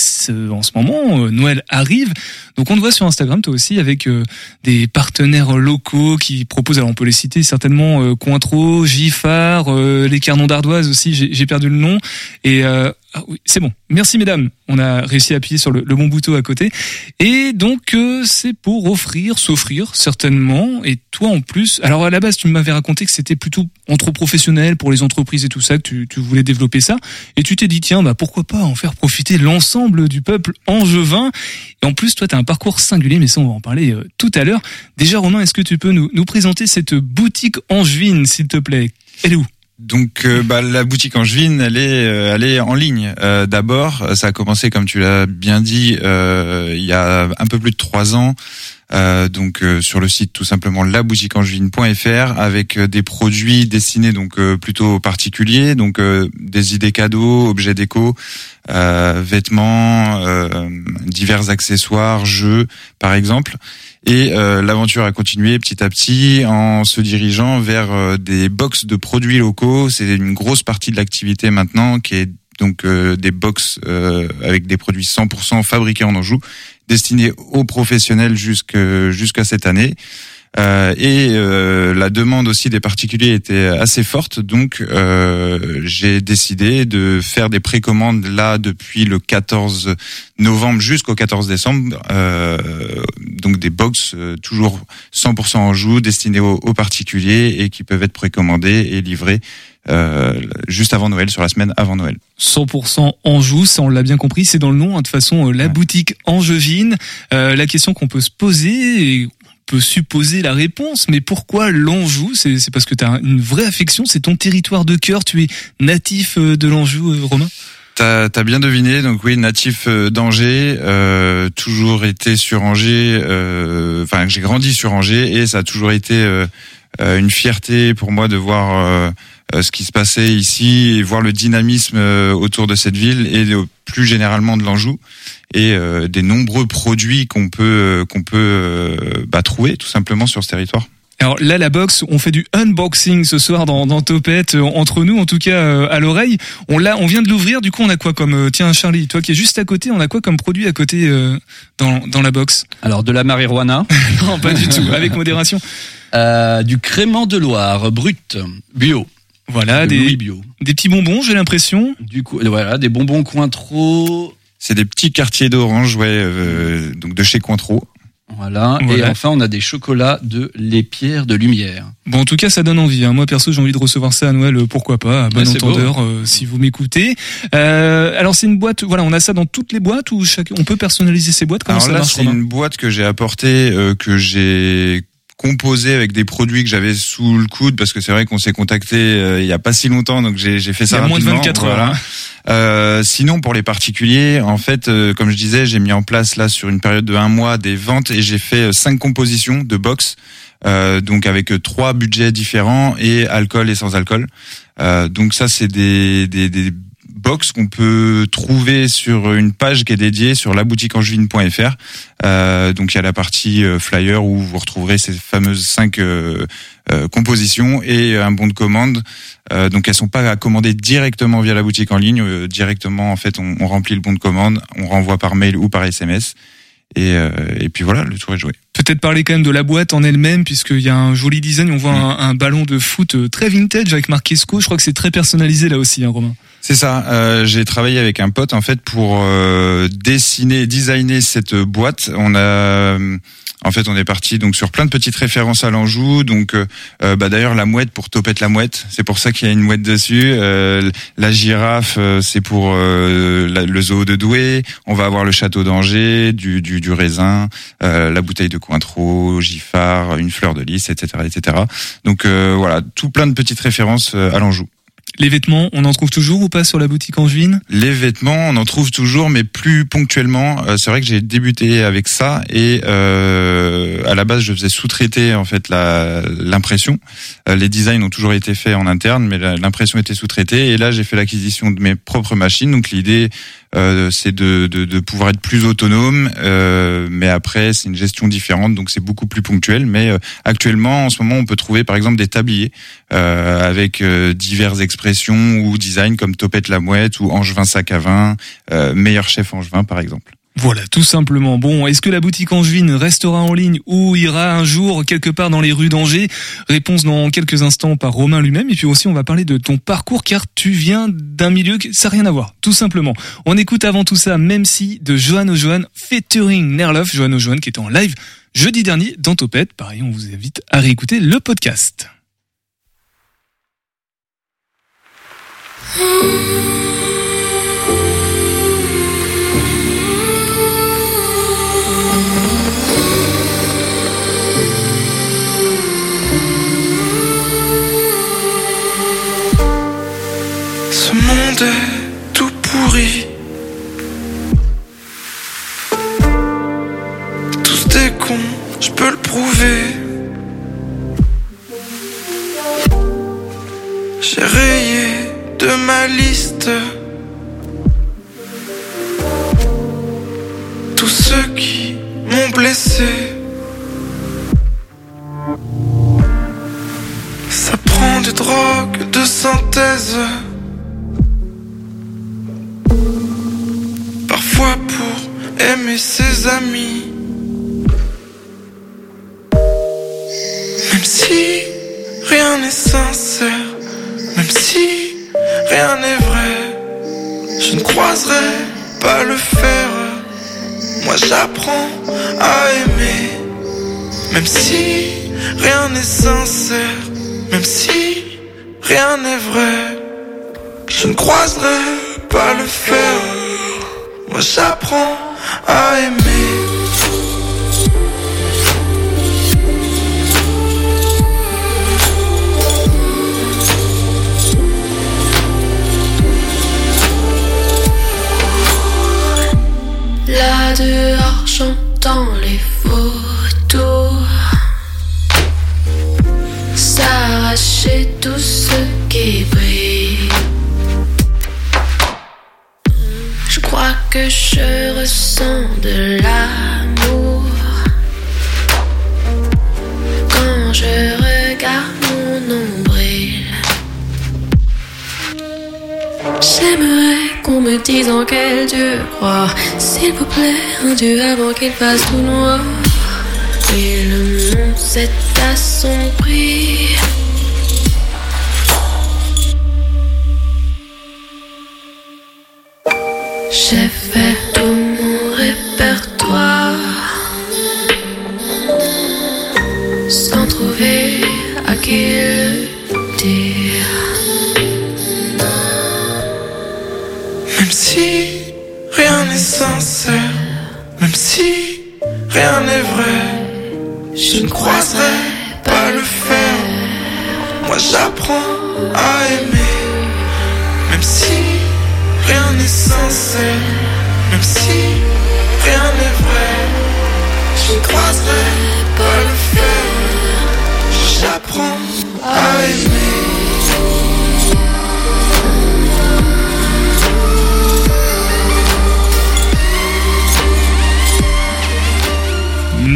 C: en ce moment, euh, Noël arrive. Donc, on te voit sur Instagram, toi aussi, avec euh, des partenaires locaux qui proposent, alors on peut les citer certainement, euh, Cointreau, Giffard, les Cernons d'Ardoise aussi, j'ai perdu le nom. Et ah oui, c'est bon. Merci mesdames. On a réussi à appuyer sur le, le bon bouton à côté. Et donc euh, c'est pour offrir, s'offrir certainement. Et toi en plus, alors à la base tu m'avais raconté que c'était plutôt entre professionnels pour les entreprises et tout ça que tu, tu voulais développer ça. Et tu t'es dit tiens bah pourquoi pas en faire profiter l'ensemble du peuple angevin. Et en plus toi tu as un parcours singulier, mais ça on va en parler euh, tout à l'heure. Déjà Romain, est-ce que tu peux nous, nous présenter cette boutique angevine s'il te plaît? Elle est où?
J: Donc euh, bah, la boutique Angevine, elle est, euh, elle est en ligne. Euh, D'abord, ça a commencé, comme tu l'as bien dit, il y a un peu plus de trois ans. Euh, donc euh, sur le site tout simplement laboutiqueangevine.fr avec euh, des produits destinés donc euh, plutôt aux particuliers, donc euh, des idées cadeaux, objets déco, vêtements, divers accessoires, jeux par exemple. Et l'aventure a continué petit à petit en se dirigeant vers des box de produits locaux. C'est une grosse partie de l'activité maintenant qui est donc euh, des box euh, avec des produits 100% fabriqués en Anjou, destinés aux professionnels jusqu'à cette année. Euh, et euh, la demande aussi des particuliers était assez forte, donc euh, j'ai décidé de faire des précommandes là depuis le 14 novembre jusqu'au 14 décembre, donc des box toujours 100% en joue, destinés aux, aux particuliers et qui peuvent être précommandés et livrés euh, juste avant Noël, sur la semaine avant Noël.
C: 100% Anjou, ça on l'a bien compris, c'est dans le nom. hein, de toute façon, euh, la boutique Angevine. Euh, la question qu'on peut se poser, et on peut supposer la réponse, mais pourquoi l'Anjou? C'est c'est parce que tu as une vraie affection, c'est ton territoire de cœur, tu es natif euh, de l'Anjou, Romain?
J: T'as as bien deviné, donc oui, natif d'Angers, euh, toujours été sur Angers, euh, enfin j'ai grandi sur Angers et ça a toujours été euh, une fierté pour moi de voir ce qui se passait ici et voir le dynamisme euh, autour de cette ville et plus généralement de l'Anjou et euh, des nombreux produits qu'on peut euh, qu'on peut euh, bah, trouver tout simplement sur ce territoire.
C: Alors là, la box, on fait du unboxing ce soir dans, dans Topette, euh, entre nous, en tout cas euh, à l'oreille. On l'a, on vient de l'ouvrir. Du coup, on a quoi comme euh, tiens Charlie, toi qui es juste à côté, on a quoi comme produit à côté euh, dans dans la box
L: Alors de la marijuana. [laughs]
C: non, pas du tout. [laughs] Avec modération.
L: Euh, du crément de Loire, brut, bio.
C: Voilà,
L: De
C: des,
L: bio.
C: des petits bonbons, j'ai l'impression.
L: Du coup, voilà, des bonbons Cointreau.
J: C'est des petits quartiers d'orange, ouais, euh, donc de chez Cointreau.
L: Voilà.
C: Voilà.
L: Et enfin, on a des chocolats de les pierres de lumière.
C: Bon, en tout cas, ça donne envie. hein. Moi, perso, j'ai envie de recevoir ça à Noël. euh, Pourquoi pas, à bon
L: Ouais, c'est
C: entendeur, euh, si vous m'écoutez. Euh, alors, c'est une boîte. Voilà, on a ça dans toutes les boîtes ou chaque... on peut personnaliser ces boîtes? Comment
J: Alors
C: ça
J: là,
C: marche
J: c'est une boîte que j'ai apportée, euh, que j'ai composée avec des produits que j'avais sous le coude, parce que c'est vrai qu'on s'est contacté euh, il y a pas si longtemps, donc j'ai j'ai fait ça
C: Il y a moins de
J: rapidement,
C: 24 heures,
J: voilà.
C: hein.
J: Euh, sinon, pour les particuliers, en fait, euh, comme je disais, j'ai mis en place là sur une période de un mois des ventes et j'ai fait euh, cinq compositions de box, euh, donc avec euh, trois budgets différents et alcool et sans alcool. Euh, donc ça, c'est des, des, des box qu'on peut trouver sur une page qui est dédiée sur laboutiqueangevine.fr. Euh, donc il y a la partie euh, flyer où vous retrouverez ces fameuses cinq euh, euh, compositions et un bon de commande. Donc elles sont pas à commander directement via la boutique en ligne. Directement en fait on, on remplit le bon de commande, on renvoie par mail ou par SMS. Et, euh, et puis voilà, le tour est joué.
C: Peut-être parler quand même de la boîte en elle-même, puisqu'il y a un joli design. On voit un, un ballon de foot très vintage avec marqué SCO. Je crois que c'est très personnalisé là aussi, hein, Romain.
J: C'est ça. Euh, j'ai travaillé avec un pote en fait pour euh, dessiner, designer cette boîte. On a, euh, en fait, on est parti donc sur plein de petites références à l'Anjou. Donc, euh, bah, d'ailleurs, la mouette pour Topette la mouette, c'est pour ça qu'il y a une mouette dessus. La girafe, c'est pour la- le zoo de Douai. On va avoir le château d'Angers, du, du, du raisin, la bouteille de Cointreau, Giffard, une fleur de lys, etc., etc. Donc voilà, tout plein de petites références à l'Anjou.
C: Les vêtements, on en trouve toujours ou pas sur la boutique Angevine?
J: Les vêtements, on en trouve toujours, mais plus ponctuellement. Euh, c'est vrai que j'ai débuté avec ça et euh, à la base, je faisais sous-traiter en fait l'impression. Euh, les designs ont toujours été faits en interne, mais l'impression était sous-traitée. Et là, j'ai fait l'acquisition de mes propres machines. Donc l'idée, euh, c'est de, de, pouvoir être plus autonome, euh, mais après, c'est une gestion différente, donc c'est beaucoup plus ponctuel. Mais euh, actuellement, en ce moment, on peut trouver par exemple des tabliers avec diverses expressions ou designs comme Topette la Mouette ou Angevin Sac à vin, meilleur chef Angevin par exemple.
C: Voilà, tout simplement. Bon, est-ce que la boutique Angevine restera en ligne ou ira un jour quelque part dans les rues d'Angers? Réponse dans quelques instants par Romain lui-même. Et puis aussi, on va parler de ton parcours car tu viens d'un milieu que ça n'a rien à voir, tout simplement. On écoute avant tout ça, même si, de Johan O'Johan featuring Nerlof, Johan O'Johan qui était en live jeudi dernier dans Topette. Pareil, on vous invite à réécouter le podcast.
K: J'ai rayé de ma liste tous ceux qui m'ont blessé. Ça prend des drogues de synthèse. Parfois pour aimer ses amis. Si rien n'est sincère, même si rien n'est vrai, je ne croiserai pas le fer. Moi j'apprends à aimer, même si rien n'est sincère, même si rien n'est vrai, je ne croiserai pas le fer. Moi j'apprends à aimer.
N: Là dehors, j'entends les photos s'arracher tout ce qui brille. Je crois que je ressens de l'amour quand je regarde J'aimerais qu'on me dise en quel Dieu croire. S'il vous plaît, un Dieu avant qu'il fasse tout noir. Et le monde s'est assombri. J'ai fait tout mon répertoire sans trouver à qui
K: Même si rien n'est sincère, même si rien n'est vrai, je ne croiserai pas le fer. Moi j'apprends à aimer, même si rien n'est sincère, même si rien n'est vrai, je ne croiserai pas le fer. J'apprends à aimer.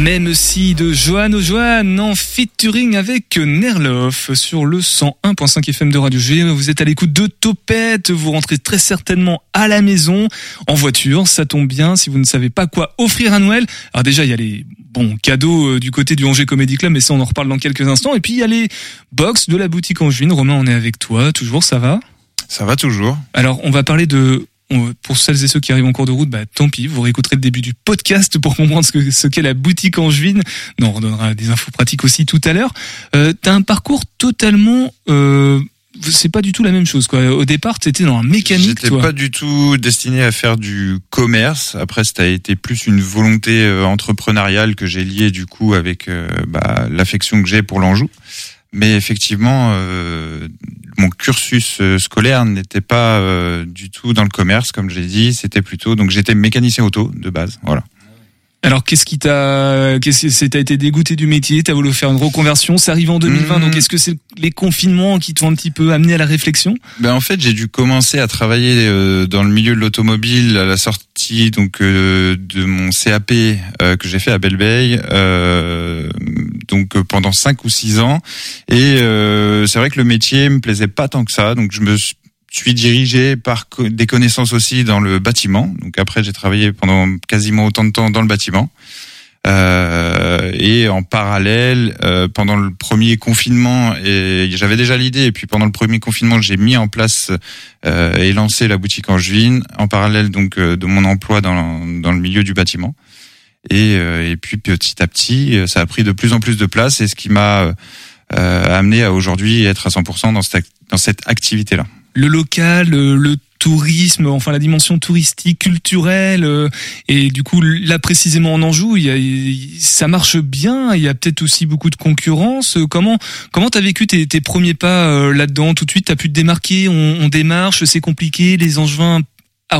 C: Même si de Johan O'Johan en featuring avec Nerlof sur le 101.5 FM de Radio G. Vous êtes à l'écoute de Topette. Vous rentrez très certainement à la maison en voiture. Ça tombe bien si vous ne savez pas quoi offrir à Noël. Alors déjà, il y a les bons cadeaux euh, du côté du Angers Comedy Club, mais ça, on en reparle dans quelques instants. Et puis, il y a les box de la boutique Angevine. Romain, on est avec toi. Toujours, ça va?
J: Ça va toujours.
C: Alors, on va parler de on- pour celles et ceux qui arrivent en cours de route, bah, tant pis, vous réécouterez le début du podcast pour comprendre ce que ce qu'est la boutique angevine. Non, on redonnera des infos pratiques aussi tout à l'heure. Euh, T'as un parcours totalement, euh, c'est pas du tout la même chose quoi. Au départ, t'étais dans un mécanique,
J: J'étais pas du tout destiné à faire du commerce. Après, ça a été plus une volonté euh, entrepreneuriale que j'ai liée du coup avec euh, bah, l'affection que j'ai pour l'Anjou. Mais effectivement, euh, mon, cursus euh, scolaire n'était pas euh, du tout dans le commerce, comme je l'ai dit. C'était plutôt donc j'étais mécanicien auto de base. Voilà.
C: Alors qu'est-ce qui t'a, qu'est-ce que c'est, t'as été dégoûté du métier, t'as voulu faire une reconversion, ça arrive en 2020,
J: Mmh.
C: donc est-ce que c'est les confinements qui t'ont un petit peu amené à la réflexion?
J: Ben en fait, j'ai dû commencer à travailler euh, dans le milieu de l'automobile à la sortie donc euh, de mon CAP euh, que j'ai fait à euh, donc pendant cinq ou six ans. Et euh, c'est vrai que le métier me plaisait pas tant que ça, donc je me suis dirigé par des connaissances aussi dans le bâtiment. Donc après, j'ai travaillé pendant quasiment autant de temps dans le bâtiment. Euh, et en parallèle, euh, pendant le premier confinement, et j'avais déjà l'idée. Et puis pendant le premier confinement, j'ai mis en place euh, et lancé la boutique Angevine en parallèle donc euh, de mon emploi dans, dans le milieu du bâtiment. Et, euh, et puis petit à petit, ça a pris de plus en plus de place, et ce qui m'a euh, amené à aujourd'hui être à 100% dans cette, dans cette activité-là.
C: Le local, euh, le tourisme, enfin la dimension touristique, culturelle, euh, et du coup là précisément en Anjou, il y a, il- ça marche bien. Il y a peut-être aussi beaucoup de concurrence. Euh, Comment comment t'as vécu tes, tes premiers pas euh, là-dedans? Tout de suite, t'as pu te démarquer. On, on démarche, c'est compliqué. Les Angevins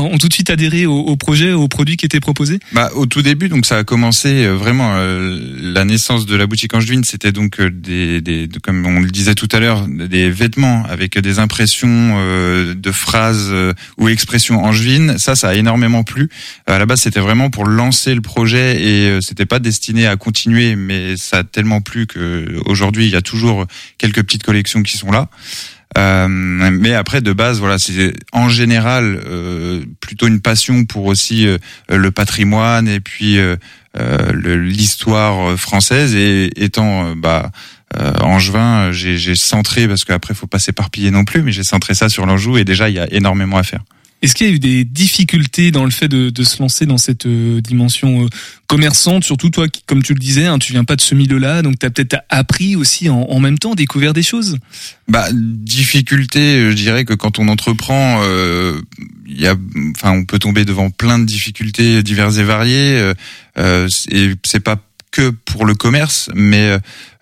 C: ont tout de suite adhéré au, projet, au produit qui était proposé.
J: Bah, au tout début, donc ça a commencé euh, vraiment euh, la naissance de la boutique Angevine, c'était donc euh, des, des de- comme on le disait tout à l'heure, des vêtements avec des impressions euh, de phrases ou expressions angevines. Ça, ça a énormément plu. À la base, c'était vraiment pour lancer le projet et c'était pas destiné à continuer, mais ça a tellement plu que aujourd'hui, il y a toujours quelques petites collections qui sont là. Euh, mais après, de base, voilà, c'est en général euh, plutôt une passion pour aussi euh, le patrimoine et puis euh, euh, l'histoire française. Et étant bah, angevin, j'ai centré parce qu'après, faut pas s'éparpiller non plus, mais j'ai centré ça sur l'Anjou et déjà, il y a énormément à faire.
C: Est-ce qu'il y a eu des difficultés dans le fait de, de se lancer dans cette euh, dimension euh, commerçante? Surtout toi, qui, comme tu le disais, hein, tu viens pas de ce milieu-là, donc tu as peut-être appris aussi en, en même temps, découvert des choses?
J: Bah, difficulté, je dirais que quand on entreprend, euh, y a, enfin, on peut tomber devant plein de difficultés diverses et variées. euh, euh, et c'est pas que pour le commerce, mais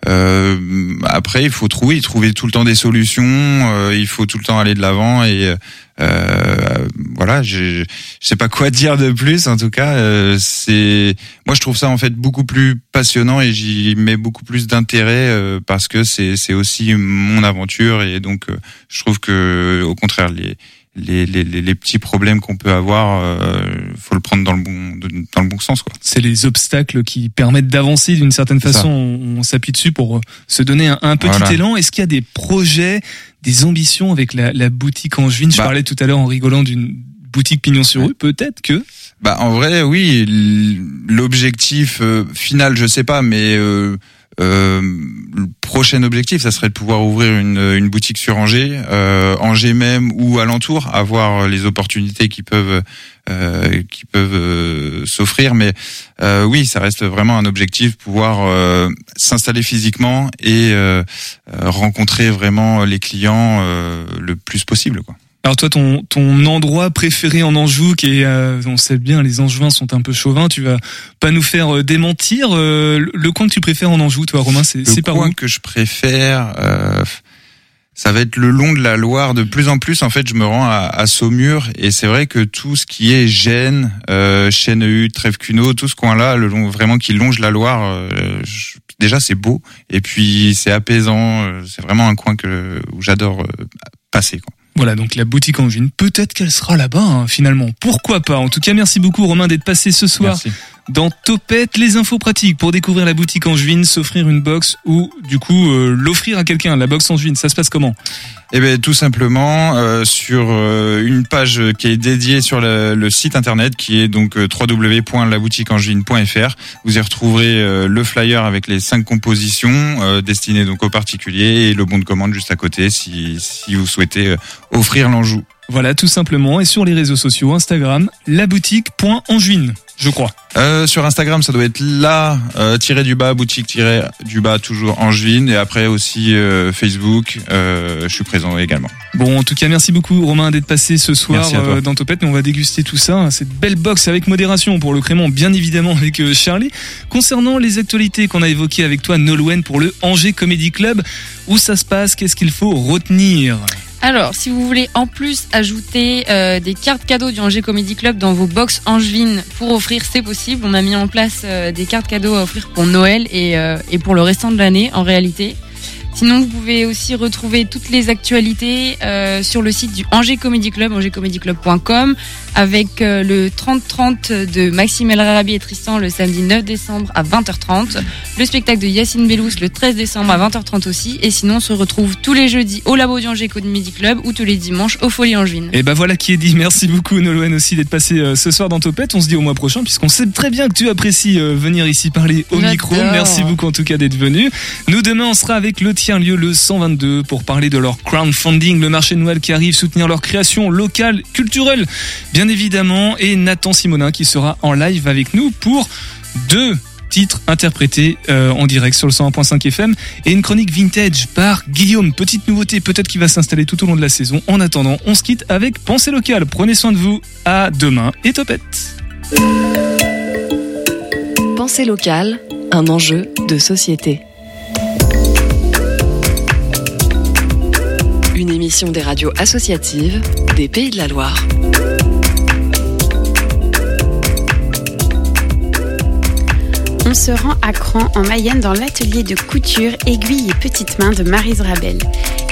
J: euh, après, il faut trouver, trouver tout le temps des solutions. euh, il faut tout le temps aller de l'avant et euh, voilà. Je, je sais pas quoi dire de plus. En tout cas, euh, c'est moi, je trouve ça en fait beaucoup plus passionnant et j'y mets beaucoup plus d'intérêt euh, parce que c'est c'est aussi mon aventure et donc euh, je trouve que au contraire les les, les, les les petits problèmes qu'on peut avoir, euh, faut le prendre dans le bon dans le bon sens quoi.
C: C'est les obstacles qui permettent d'avancer d'une certaine façon.
J: ça.
C: On, on s'appuie dessus pour euh, se donner un, un petit
J: Voilà.
C: élan. Est-ce qu'il y a des projets, des ambitions avec la, la boutique Angevine Je
J: Bah.
C: parlais tout à l'heure en rigolant d'une boutique pignon sur rue. Peut-être que.
J: Bah en vrai oui, l'objectif euh, final je sais pas mais euh, euh, le prochain objectif ça serait de pouvoir ouvrir une, une boutique sur Angers, euh, Angers même ou alentour, avoir les opportunités qui peuvent euh, qui peuvent euh, s'offrir mais euh, oui ça reste vraiment un objectif pouvoir euh, s'installer physiquement et rencontrer vraiment les clients le plus possible quoi.
C: Alors toi, ton, ton endroit préféré en Anjou, qui est, euh, on sait bien, les Angevins sont un peu chauvins. Tu vas pas nous faire euh, démentir. euh, le- le coin que tu préfères en Anjou, toi, Romain, c'est c'est
J: Le
C: par
J: coin
C: où
J: que je préfère, euh, ça va être le long de la Loire. De plus en plus, en fait, je me rends à, à Saumur et c'est vrai que tout ce qui est Gênes, euh, Chênehut, Trèves-Cuneau, tout ce coin-là, le long vraiment qui longe la Loire, euh, je- déjà c'est beau et puis c'est apaisant. euh, C'est vraiment un coin que où j'adore euh, passer. Quoi.
C: Voilà, donc la boutique Angevine. Peut-être qu'elle sera là-bas, hein, finalement. Pourquoi pas? En tout cas, merci beaucoup, Romain, d'être passé ce soir
J: Merci.
C: Dans Topette. Les infos pratiques pour découvrir la boutique Angevine, s'offrir une box ou, du coup, euh, l'offrir à quelqu'un. La box Angevine, ça se passe comment
J: Eh ben tout simplement euh, sur euh, une page qui est dédiée sur le, le site internet qui est donc www.laboutiqueangevine.fr. Vous y retrouverez le flyer avec les cinq compositions destinées donc aux particuliers et le bon de commande juste à côté si si vous souhaitez offrir l'Anjou.
C: Voilà, tout simplement. Et sur les réseaux sociaux, Instagram, laboutique.angevine, je crois.
J: Euh, sur Instagram, ça doit être là euh, tiré du bas boutique tiré du bas toujours Angevine et après aussi euh, Facebook. euh, je suis présent également.
C: Bon, en tout cas, merci beaucoup Romain d'être passé ce soir dans Topette. Mais on va déguster tout ça, hein, cette belle box avec modération pour le crément, bien évidemment avec Charlie. Concernant les actualités qu'on a évoquées avec toi, Nolwenn, pour le Angers Comedy Club, où ça se passe, qu'est-ce qu'il faut retenir?
I: Alors, si vous voulez en plus ajouter euh, des cartes cadeaux du Angers Comedy Club dans vos box angevines pour offrir, c'est possible. On a mis en place euh, des cartes cadeaux à offrir pour Noël et, euh, et pour le restant de l'année en réalité. Sinon, vous pouvez aussi retrouver toutes les actualités sur le site du Angers Comedy Club, angerscomedyclub.com, avec euh, le 30-30 de Maxime El Rarabi et Tristan le samedi 9 décembre à 20h30, le spectacle de Yacine Bellous le 13 décembre à 20h30 aussi, et sinon on se retrouve tous les jeudis au Labo du Angers Comedy Club ou tous les dimanches au Folie Angevine.
C: Et ben voilà qui est dit. Merci beaucoup Nolwenn aussi d'être passé euh, ce soir dans Topette. On se dit au mois prochain puisqu'on sait très bien que tu apprécies euh, venir ici parler au micro. Merci beaucoup en tout cas d'être venu. Nous demain on sera avec le tiers lieu le 122 pour parler de leur crowdfunding, le marché de Noël qui arrive, soutenir leur création locale, culturelle, bien évidemment, et Nathan Simonin qui sera en live avec nous pour deux titres interprétés euh, en direct sur le 101.5 FM et une chronique vintage par Guillaume. Petite nouveauté, peut-être qui va s'installer tout au long de la saison. En attendant, on se quitte avec Pensée locale. Prenez soin de vous. À demain et topette.
O: Pensée locale, un enjeu de société. Une émission des radios associatives des Pays de la Loire.
P: On se rend à Cran en Mayenne dans l'atelier de couture aiguille et petites mains de Marise Rabel.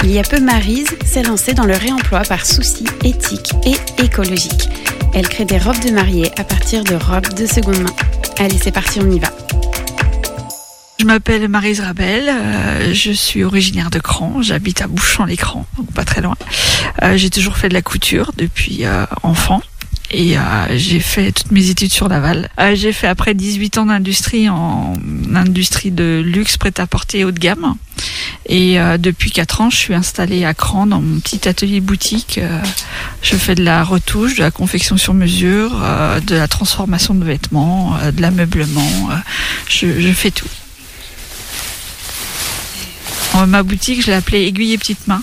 P: Il y a peu, Marise s'est lancée dans le réemploi par souci éthique et écologique. Elle crée des robes de mariée à partir de robes de seconde main. Allez, c'est parti, on y va.
Q: Je m'appelle Marise Rabel, euh, je suis originaire de Cran, j'habite à Bouchon-l'Écran, donc pas très loin. Euh, j'ai toujours fait de la couture depuis euh, enfant et euh, j'ai fait toutes mes études sur Laval. Euh, j'ai fait après 18 ans d'industrie en industrie de luxe prêt-à-porter haut de gamme. Et euh, depuis 4 ans, je suis installée à Cran dans mon petit atelier boutique. Euh, je fais de la retouche, de la confection sur mesure, euh, de la transformation de vêtements, euh, de l'ameublement. je, je fais tout. Ma boutique, je l'ai appelée Aiguille et Petites Mains.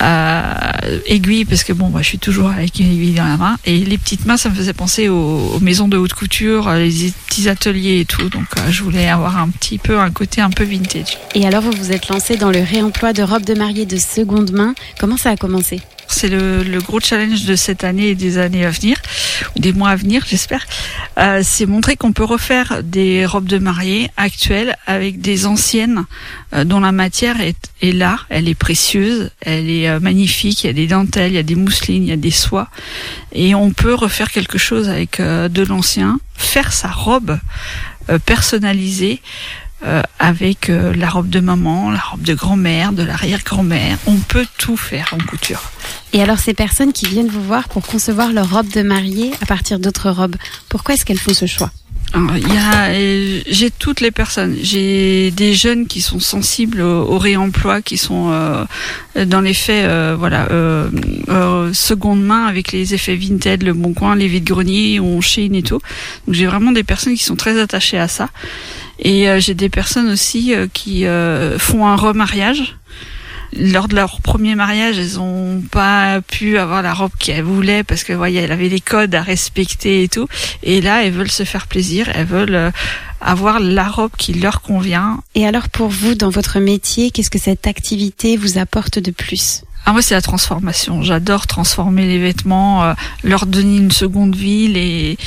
Q: Euh, aiguille parce que bon, moi, je suis toujours avec une aiguille dans la main. Et les petites mains, ça me faisait penser aux, aux maisons de haute couture, euh, les petits ateliers et tout. Donc, euh, je voulais avoir un petit peu un côté un peu vintage.
P: Et alors, vous vous êtes lancé dans le réemploi de robes de mariée de seconde main. Comment ça a commencé?
Q: C'est le, le gros challenge de cette année et des années à venir, ou des mois à venir, j'espère. Euh, c'est montrer qu'on peut refaire des robes de mariée actuelles avec des anciennes euh, dont la matière est, est là, elle est précieuse, elle est euh, magnifique, il y a des dentelles, il y a des mousselines, il y a des soies. Et on peut refaire quelque chose avec euh, de l'ancien, faire sa robe euh, personnalisée avec la robe de maman, la robe de grand-mère, de l'arrière-grand-mère. On peut tout faire en couture.
P: Et alors, ces personnes qui viennent vous voir pour concevoir leur robe de mariée à partir d'autres robes, pourquoi est-ce qu'elles font ce choix?
Q: Euh, j'ai toutes les personnes. J'ai des jeunes qui sont sensibles au, réemploi, qui sont euh, dans les faits, euh, voilà, euh, euh, seconde main avec les effets Vinted, le Bon Coin, les vides greniers, on Shein et tout. Donc j'ai vraiment des personnes qui sont très attachées à ça. Et j'ai des personnes aussi qui font un remariage. Lors de leur premier mariage, elles ont pas pu avoir la robe qu'elles voulaient parce que voyez, elles avaient des codes à respecter et tout. Et là, elles veulent se faire plaisir, elles veulent euh, avoir la robe qui leur convient.
P: Et alors, pour vous, dans votre métier, qu'est-ce que cette activité vous apporte de plus?
Q: Ah moi c'est la transformation. J'adore transformer les vêtements, euh, leur donner une seconde vie, et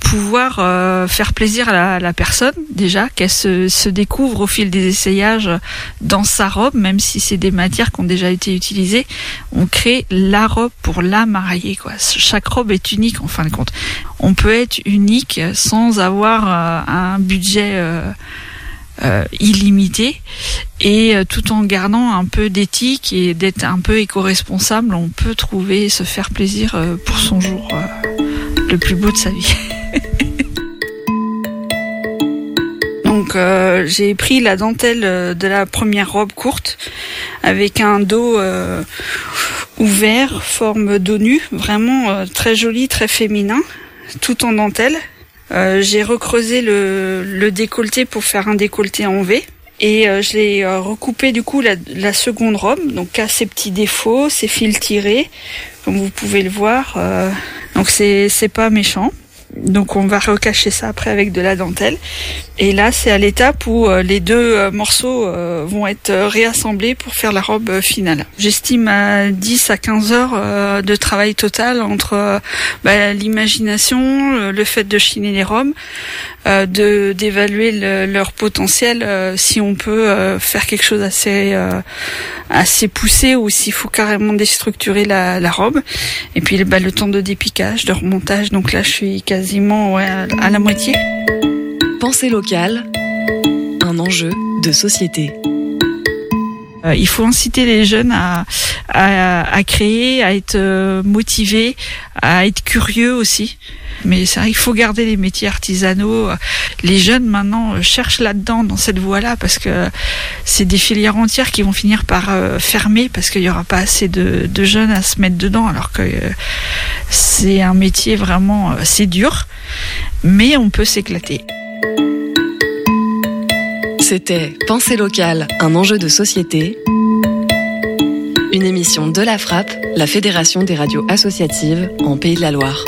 Q: pouvoir euh, faire plaisir à la, personne déjà, qu'elle se, se découvre au fil des essayages dans sa robe, même si c'est des matières qui ont déjà été utilisées. On crée la robe pour la mariée. Quoi. Chaque robe est unique en fin de compte. On peut être unique sans avoir euh, un budget. Euh, illimité et euh, tout en gardant un peu d'éthique et d'être un peu éco-responsable, on peut trouver se faire plaisir euh, pour son jour euh, le plus beau de sa vie. [laughs] Donc euh, j'ai pris la dentelle euh, de la première robe courte avec un dos ouvert, forme dos nu, vraiment très joli, très féminin, tout en dentelle. Euh, j'ai recreusé le, le décolleté pour faire un décolleté en V. Et euh, je l'ai euh, recoupé du coup la, la seconde robe, donc à ses petits défauts, ses fils tirés, comme vous pouvez le voir. donc c'est pas méchant. Donc on va recacher ça après avec de la dentelle. Et là, c'est à l'étape où euh, les deux euh, morceaux euh, vont être réassemblés pour faire la robe finale. J'estime à 10 à 15 heures de travail total entre bah, l'imagination, le- fait de chiner les robes, de d'évaluer le- leur potentiel, si on peut faire quelque chose assez assez poussé ou s'il faut carrément déstructurer la, la robe. Et puis bah, le temps de dépiquage, de remontage. Donc là, je suis quasiment à la moitié.
O: Pensée locale, un enjeu de société.
Q: Euh, il faut inciter les jeunes à, à, créer, à être euh, motivés, à être curieux aussi. Mais il faut garder les métiers artisanaux. Les jeunes maintenant cherchent là-dedans, dans cette voie-là, parce que c'est des filières entières qui vont finir par euh, fermer parce qu'il n'y aura pas assez de, de jeunes à se mettre dedans, alors que c'est un métier vraiment, c'est dur, mais on peut s'éclater.
O: C'était Pensée locale, un enjeu de société. Une émission de la Frappe, la Fédération des radios associatives en Pays de la Loire.